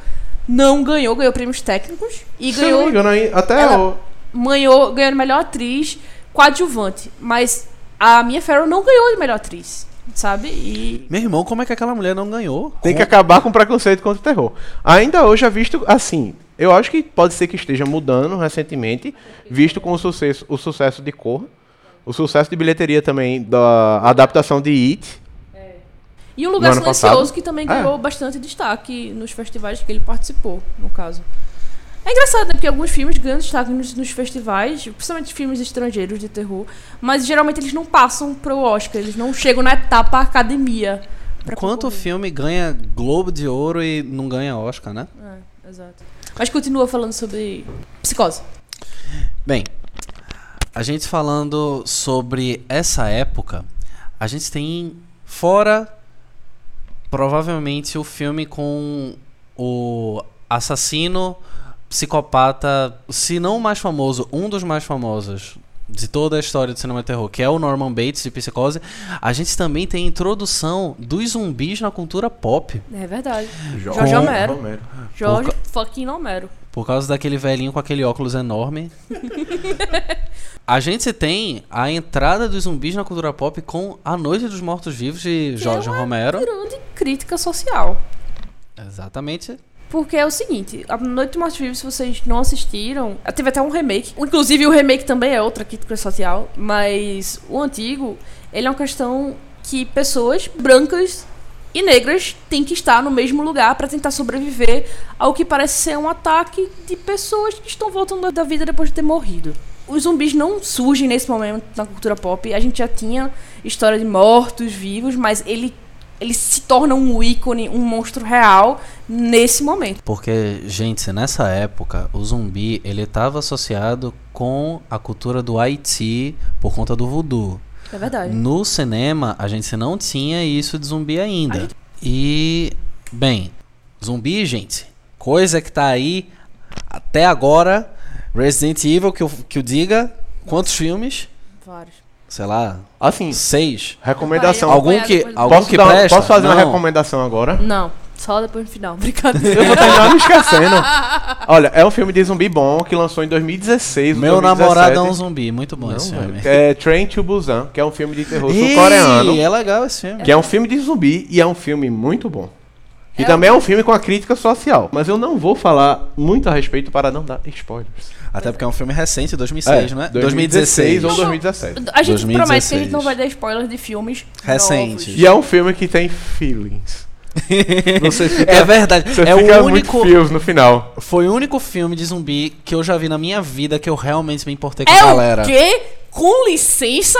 Speaker 3: não ganhou, ganhou prêmios técnicos. E
Speaker 5: Se
Speaker 3: ganhou.
Speaker 5: engano, até
Speaker 3: ela
Speaker 5: o-
Speaker 3: ganhou, ganhou melhor atriz coadjuvante. Mas a Mia Farrow não ganhou de melhor atriz. Sabe? E.
Speaker 4: Meu irmão, como é que aquela mulher não ganhou?
Speaker 5: Tem que acabar com o preconceito contra o terror. Ainda hoje é visto assim. Eu acho que pode ser que esteja mudando recentemente, visto com o sucesso, o sucesso de Cor, o sucesso de bilheteria também da adaptação de It.
Speaker 3: E o Lugar Silencioso,
Speaker 5: passado?
Speaker 3: que também
Speaker 5: É.
Speaker 3: ganhou bastante destaque nos festivais que ele participou, no caso. É engraçado, né? Porque alguns filmes ganham destaque nos, nos festivais, principalmente filmes estrangeiros de terror, mas geralmente eles não passam pro Oscar, eles não chegam na etapa academia.
Speaker 4: Quanto
Speaker 3: concorrer.
Speaker 4: filme ganha Globo de Ouro e não ganha Oscar, né?
Speaker 3: É, exato. Mas continua falando sobre psicose.
Speaker 4: Bem, a gente falando sobre essa época, a gente tem fora provavelmente o filme com o assassino psicopata, se não o mais famoso, um dos mais famosos de toda a história do cinema terror, que é o Norman Bates de Psicose, a gente também tem a introdução dos zumbis na cultura pop.
Speaker 3: É verdade.
Speaker 5: Jo-
Speaker 3: Jorge Homero.
Speaker 5: Romero.
Speaker 3: Jorge
Speaker 4: Por
Speaker 3: fucking Homero.
Speaker 4: Por causa daquele velhinho com aquele óculos enorme. [laughs] a gente tem a entrada dos zumbis na cultura pop com A Noite dos Mortos Vivos de Jorge Romero.
Speaker 3: Grande crítica social.
Speaker 4: Exatamente.
Speaker 3: Porque é o seguinte, a Noite dos Mortos Vivos, se vocês não assistiram, teve até um remake. Inclusive, o remake também é outra crítica social, mas o antigo, ele é uma questão que pessoas brancas e negras têm que estar no mesmo lugar para tentar sobreviver ao que parece ser um ataque de pessoas que estão voltando da vida depois de ter morrido. Os zumbis não surgem nesse momento na cultura pop. A gente já tinha história de mortos vivos, mas ele ele se torna um ícone, um monstro real nesse momento.
Speaker 4: Porque, gente, nessa época, o zumbi ele estava associado com a cultura do Haiti por conta do voodoo.
Speaker 3: É verdade.
Speaker 4: No cinema, a gente não tinha isso de zumbi ainda. E, bem, zumbi, gente, coisa que tá aí até agora. Resident Evil, que eu, que eu diga, quantos filmes?
Speaker 3: Vários.
Speaker 4: Sei lá.
Speaker 5: Assim,
Speaker 4: seis.
Speaker 5: Recomendação.
Speaker 4: Algum que, algum
Speaker 5: posso
Speaker 4: que
Speaker 5: dar-
Speaker 4: presta?
Speaker 5: Posso fazer uma
Speaker 4: Não.
Speaker 5: recomendação agora?
Speaker 3: Não, só depois no final. [laughs] Brincadeira.
Speaker 5: Eu vou terminar me esquecendo. Olha, é um filme de zumbi bom que lançou em 2016. ou
Speaker 4: Meu
Speaker 5: 2017.
Speaker 4: namorado é um zumbi, muito bom
Speaker 5: Não,
Speaker 4: esse filme.
Speaker 5: É Train to Busan, que é um filme de terror sul-coreano.
Speaker 4: é legal esse filme.
Speaker 5: Que é um filme de zumbi e é um filme muito bom. E
Speaker 3: É
Speaker 5: também é um filme com a crítica social. Mas eu não vou falar muito a respeito para não dar spoilers.
Speaker 4: Até porque é um filme recente, 2006,
Speaker 5: É,
Speaker 4: não é?
Speaker 5: 2016 ou 2017.
Speaker 3: A gente promete que a
Speaker 4: 2016.
Speaker 3: gente não vai dar spoilers de filmes
Speaker 4: Recentes.
Speaker 3: novos.
Speaker 5: E é um filme que tem feelings. [laughs] Você fica-
Speaker 4: é verdade.
Speaker 5: Você
Speaker 4: é
Speaker 5: fica
Speaker 4: o
Speaker 5: muito
Speaker 4: único.
Speaker 5: feels no final.
Speaker 4: Foi o único filme de zumbi que eu já vi na minha vida que eu realmente me importei com
Speaker 3: É
Speaker 4: a galera.
Speaker 3: o quê? Com licença,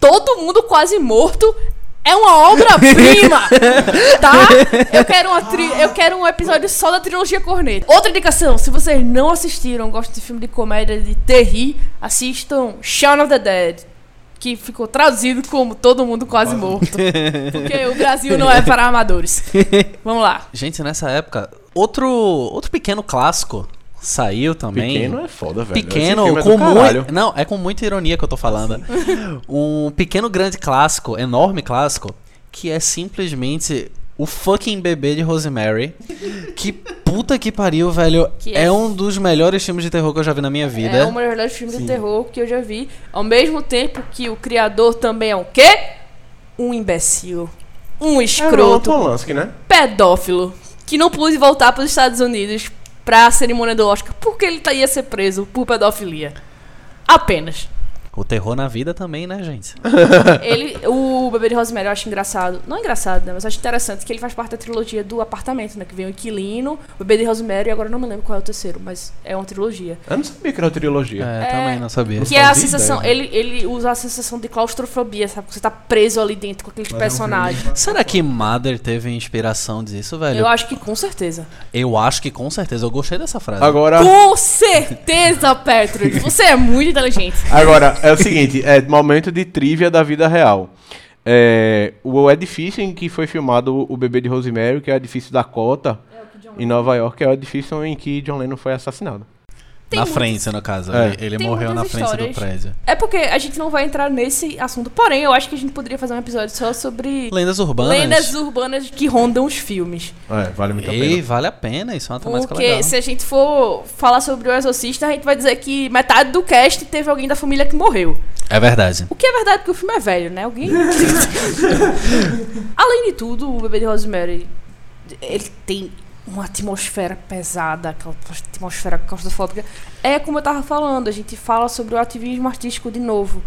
Speaker 3: todo mundo quase morto é uma obra-prima, [laughs] tá? Eu quero, uma tri- eu quero um episódio só da trilogia Corneta. Outra indicação, se vocês não assistiram, gostam de filme de comédia de terri, assistam Shaun of the Dead, que ficou traduzido como Todo Mundo Quase Morto. [laughs] Porque o Brasil não é para amadores. [laughs] Vamos lá.
Speaker 4: Gente, nessa época, outro, outro pequeno clássico saiu também.
Speaker 5: Pequeno é foda, velho.
Speaker 4: Pequeno,
Speaker 5: é
Speaker 4: com muito. Não, é com muita ironia que eu tô falando. [laughs] um pequeno grande clássico, enorme clássico, que é simplesmente o fucking bebê de Rosemary. Que puta que pariu, velho.
Speaker 3: Que
Speaker 4: é...
Speaker 3: é-
Speaker 4: um dos melhores filmes de terror que eu já vi na minha vida.
Speaker 3: É um dos melhores filmes de terror que eu já vi. Ao mesmo tempo que o criador também é um quê? Um imbecil. Um
Speaker 5: É o Roman
Speaker 3: escroto.
Speaker 5: Polanski, né?
Speaker 3: pedófilo. Que não pôde voltar para os Estados Unidos pra cerimônia do Oscar porque ele tá- ia ser preso por pedofilia. Apenas.
Speaker 4: O terror na vida também, né, gente? [laughs]
Speaker 3: Ele, o Bebê de Rosemary eu acho engraçado. Não engraçado, né? Mas eu acho interessante que ele faz parte da trilogia do apartamento, né? Que vem o Inquilino, o Bebê de Rosemary e agora eu não me lembro qual é o terceiro, mas é uma trilogia.
Speaker 5: Eu não sabia que era uma trilogia.
Speaker 4: É, também não sabia.
Speaker 3: Que é a sensação, ele, ele usa a sensação de claustrofobia, sabe? Você tá preso ali dentro com aqueles personagens.
Speaker 4: Será que Mother teve inspiração disso, velho?
Speaker 3: Eu acho que com certeza.
Speaker 4: Eu acho que com certeza. Eu gostei dessa frase.
Speaker 5: Agora,
Speaker 3: Com certeza, Petro. Você é muito inteligente.
Speaker 5: agora é o seguinte, é momento de trivia da vida real. É, o edifício em que foi filmado o bebê de Rosemary, que é o edifício Dakota, em Nova York, é o edifício em que John Lennon foi assassinado.
Speaker 3: Tem
Speaker 4: na
Speaker 3: muitas-
Speaker 4: frente, no caso.
Speaker 5: É.
Speaker 4: Ele,
Speaker 3: Tem
Speaker 4: morreu na frente do
Speaker 3: histórias.
Speaker 4: prédio.
Speaker 3: É porque a gente não vai entrar nesse assunto. Porém, eu acho que a gente poderia fazer um episódio só sobre
Speaker 4: Lendas urbanas.
Speaker 3: lendas urbanas que rondam os filmes.
Speaker 5: É, vale muito a
Speaker 4: Ei,
Speaker 5: pena.
Speaker 4: vale a pena. Isso é uma temática
Speaker 3: Porque
Speaker 4: legal.
Speaker 3: se a gente for falar sobre o Exorcista, a gente vai dizer que metade do cast teve alguém da família que morreu.
Speaker 4: É verdade.
Speaker 3: O que é verdade, porque o filme é velho, né? Alguém. [laughs] Além de tudo, o Bebê de Rosemary ele tem uma atmosfera pesada, aquela atmosfera claustrofóbica. É como eu tava falando, a gente fala sobre o ativismo artístico de novo.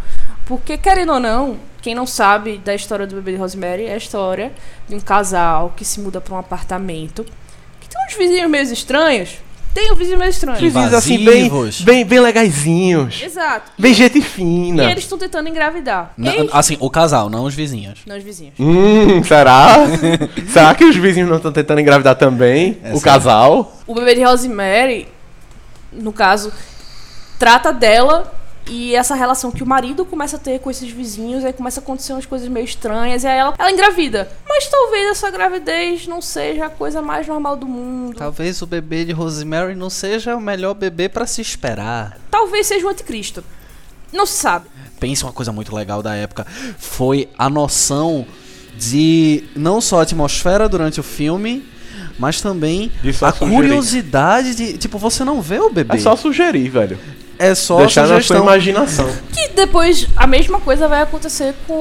Speaker 3: Porque, querendo ou não, quem não sabe da história do Bebê de Rosemary é a história de um casal que se muda para um apartamento que tem uns vizinhos meio estranhos. Tem um vizinho meio estranho.
Speaker 5: Vizinhos assim, bem, bem, bem legaisinhos.
Speaker 3: Exato.
Speaker 5: Bem gente
Speaker 3: E
Speaker 5: fina.
Speaker 3: eles estão tentando engravidar.
Speaker 4: Na-
Speaker 3: Eis-
Speaker 4: assim, o casal, não os vizinhos.
Speaker 3: Não, os vizinhos.
Speaker 5: Hum, será? [laughs] será que os vizinhos não estão tentando engravidar também?
Speaker 4: É
Speaker 5: o
Speaker 4: sério.
Speaker 5: casal?
Speaker 3: O bebê de Rosemary, no caso, trata dela e essa relação que o marido começa a ter com esses vizinhos, aí começa a acontecer umas coisas meio estranhas, e aí ela, ela engravida. Mas talvez essa gravidez não seja a coisa mais normal do mundo.
Speaker 4: Talvez o bebê de Rosemary não seja o melhor bebê pra se esperar.
Speaker 3: Talvez seja o anticristo. Não se sabe.
Speaker 4: Pensa uma coisa muito legal da época. Foi a noção de não só a atmosfera durante o filme, mas também a
Speaker 5: sugerir.
Speaker 4: curiosidade de. Tipo, você não vê o bebê.
Speaker 5: É só sugerir, velho.
Speaker 4: É só
Speaker 5: Deixar na sua imaginação.
Speaker 3: Que depois a mesma coisa vai acontecer com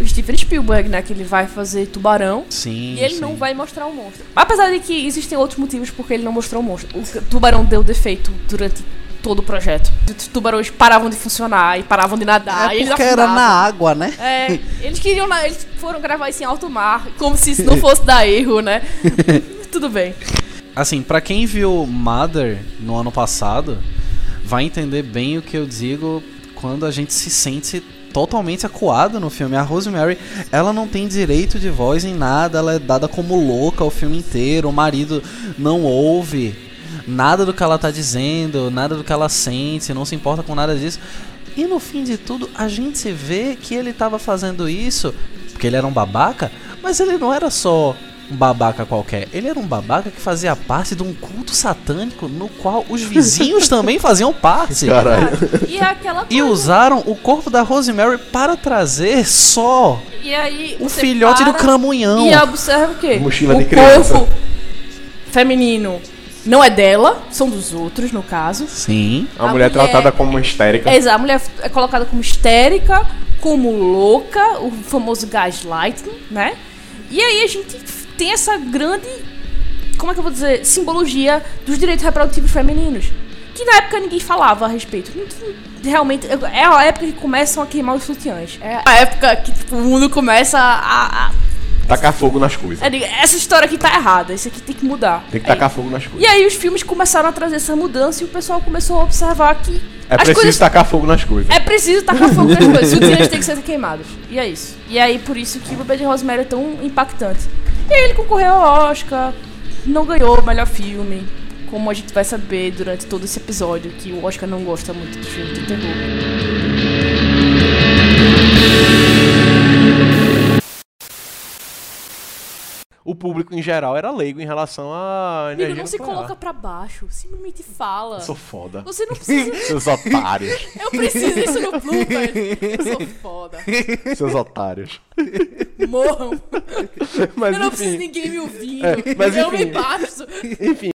Speaker 3: o Steven Spielberg, né? Que ele vai fazer Tubarão.
Speaker 4: Sim.
Speaker 3: E ele
Speaker 4: sim.
Speaker 3: não vai mostrar o monstro. Apesar de que existem outros motivos porque ele não mostrou o monstro. O tubarão deu defeito durante todo o projeto. Os tubarões paravam de funcionar e paravam de nadar.
Speaker 4: É
Speaker 3: e eles
Speaker 4: porque era na água, né?
Speaker 3: É, [laughs] eles queriam. na- Eles foram gravar isso em alto mar, como se isso não [laughs] fosse dar erro, né? [laughs] Tudo bem.
Speaker 4: Assim, pra quem viu Mother no ano passado, vai entender bem o que eu digo quando a gente se sente totalmente acuado no filme. A Rosemary, ela não tem direito de voz em nada, ela é dada como louca o filme inteiro, o marido não ouve nada do que ela tá dizendo, nada do que ela sente, não se importa com nada disso. E no fim de tudo, a gente vê que ele tava fazendo isso porque ele era um babaca, mas ele não era só um babaca qualquer. Ele era um babaca que fazia parte de um culto satânico no qual os vizinhos [laughs] também faziam parte.
Speaker 5: Caralho.
Speaker 3: E é aquela
Speaker 4: E usaram o corpo da Rosemary para trazer só
Speaker 3: E aí.
Speaker 4: o filhote do cramunhão.
Speaker 3: E observa o quê?
Speaker 5: Mochila
Speaker 3: o
Speaker 5: de criança.
Speaker 3: corpo feminino não é dela, são dos outros, no caso.
Speaker 4: Sim.
Speaker 5: A, mulher, tratada como histérica.
Speaker 3: É, exato, a mulher é colocada como histérica, como louca, o famoso gaslighting, né? E aí a gente tem essa grande, como é que eu vou dizer, simbologia dos direitos reprodutivos femininos. Que na época ninguém falava a respeito. Realmente, é a época que começam a queimar os sutiãs. É a época que tipo, o mundo começa a. a
Speaker 5: Tacar fogo nas coisas.
Speaker 3: é, essa história aqui tá errada, isso aqui tem que mudar.
Speaker 5: Tem que tacar fogo nas coisas.
Speaker 3: E aí os filmes começaram a trazer essa mudança e o pessoal começou a observar que
Speaker 5: É preciso
Speaker 3: coisas
Speaker 5: tacar fogo nas coisas.
Speaker 3: é preciso tacar fogo nas [laughs] coisas. Sutiãs têm que ser queimados. E é isso. E aí, por isso que o Bebê de Rosemary é tão impactante. E aí ele concorreu ao Oscar, não ganhou o melhor filme. Como a gente vai saber durante todo esse episódio, que o Oscar não gosta muito de filme de terror.
Speaker 5: O público em geral era leigo em relação à
Speaker 3: Amigo,
Speaker 5: energia
Speaker 3: não se
Speaker 5: nuclear.
Speaker 3: coloca pra baixo, simplesmente fala.
Speaker 5: Eu sou foda.
Speaker 3: Você não [laughs] precisa.
Speaker 5: Seus otários.
Speaker 3: Eu preciso disso no blooper. [laughs] Eu sou foda.
Speaker 5: Seus otários.
Speaker 3: Morram.
Speaker 5: Mas
Speaker 3: eu não
Speaker 5: enfim.
Speaker 3: preciso de ninguém me ouvindo.
Speaker 5: É, mas
Speaker 3: eu me
Speaker 5: enfim.
Speaker 3: basto.
Speaker 5: Enfim,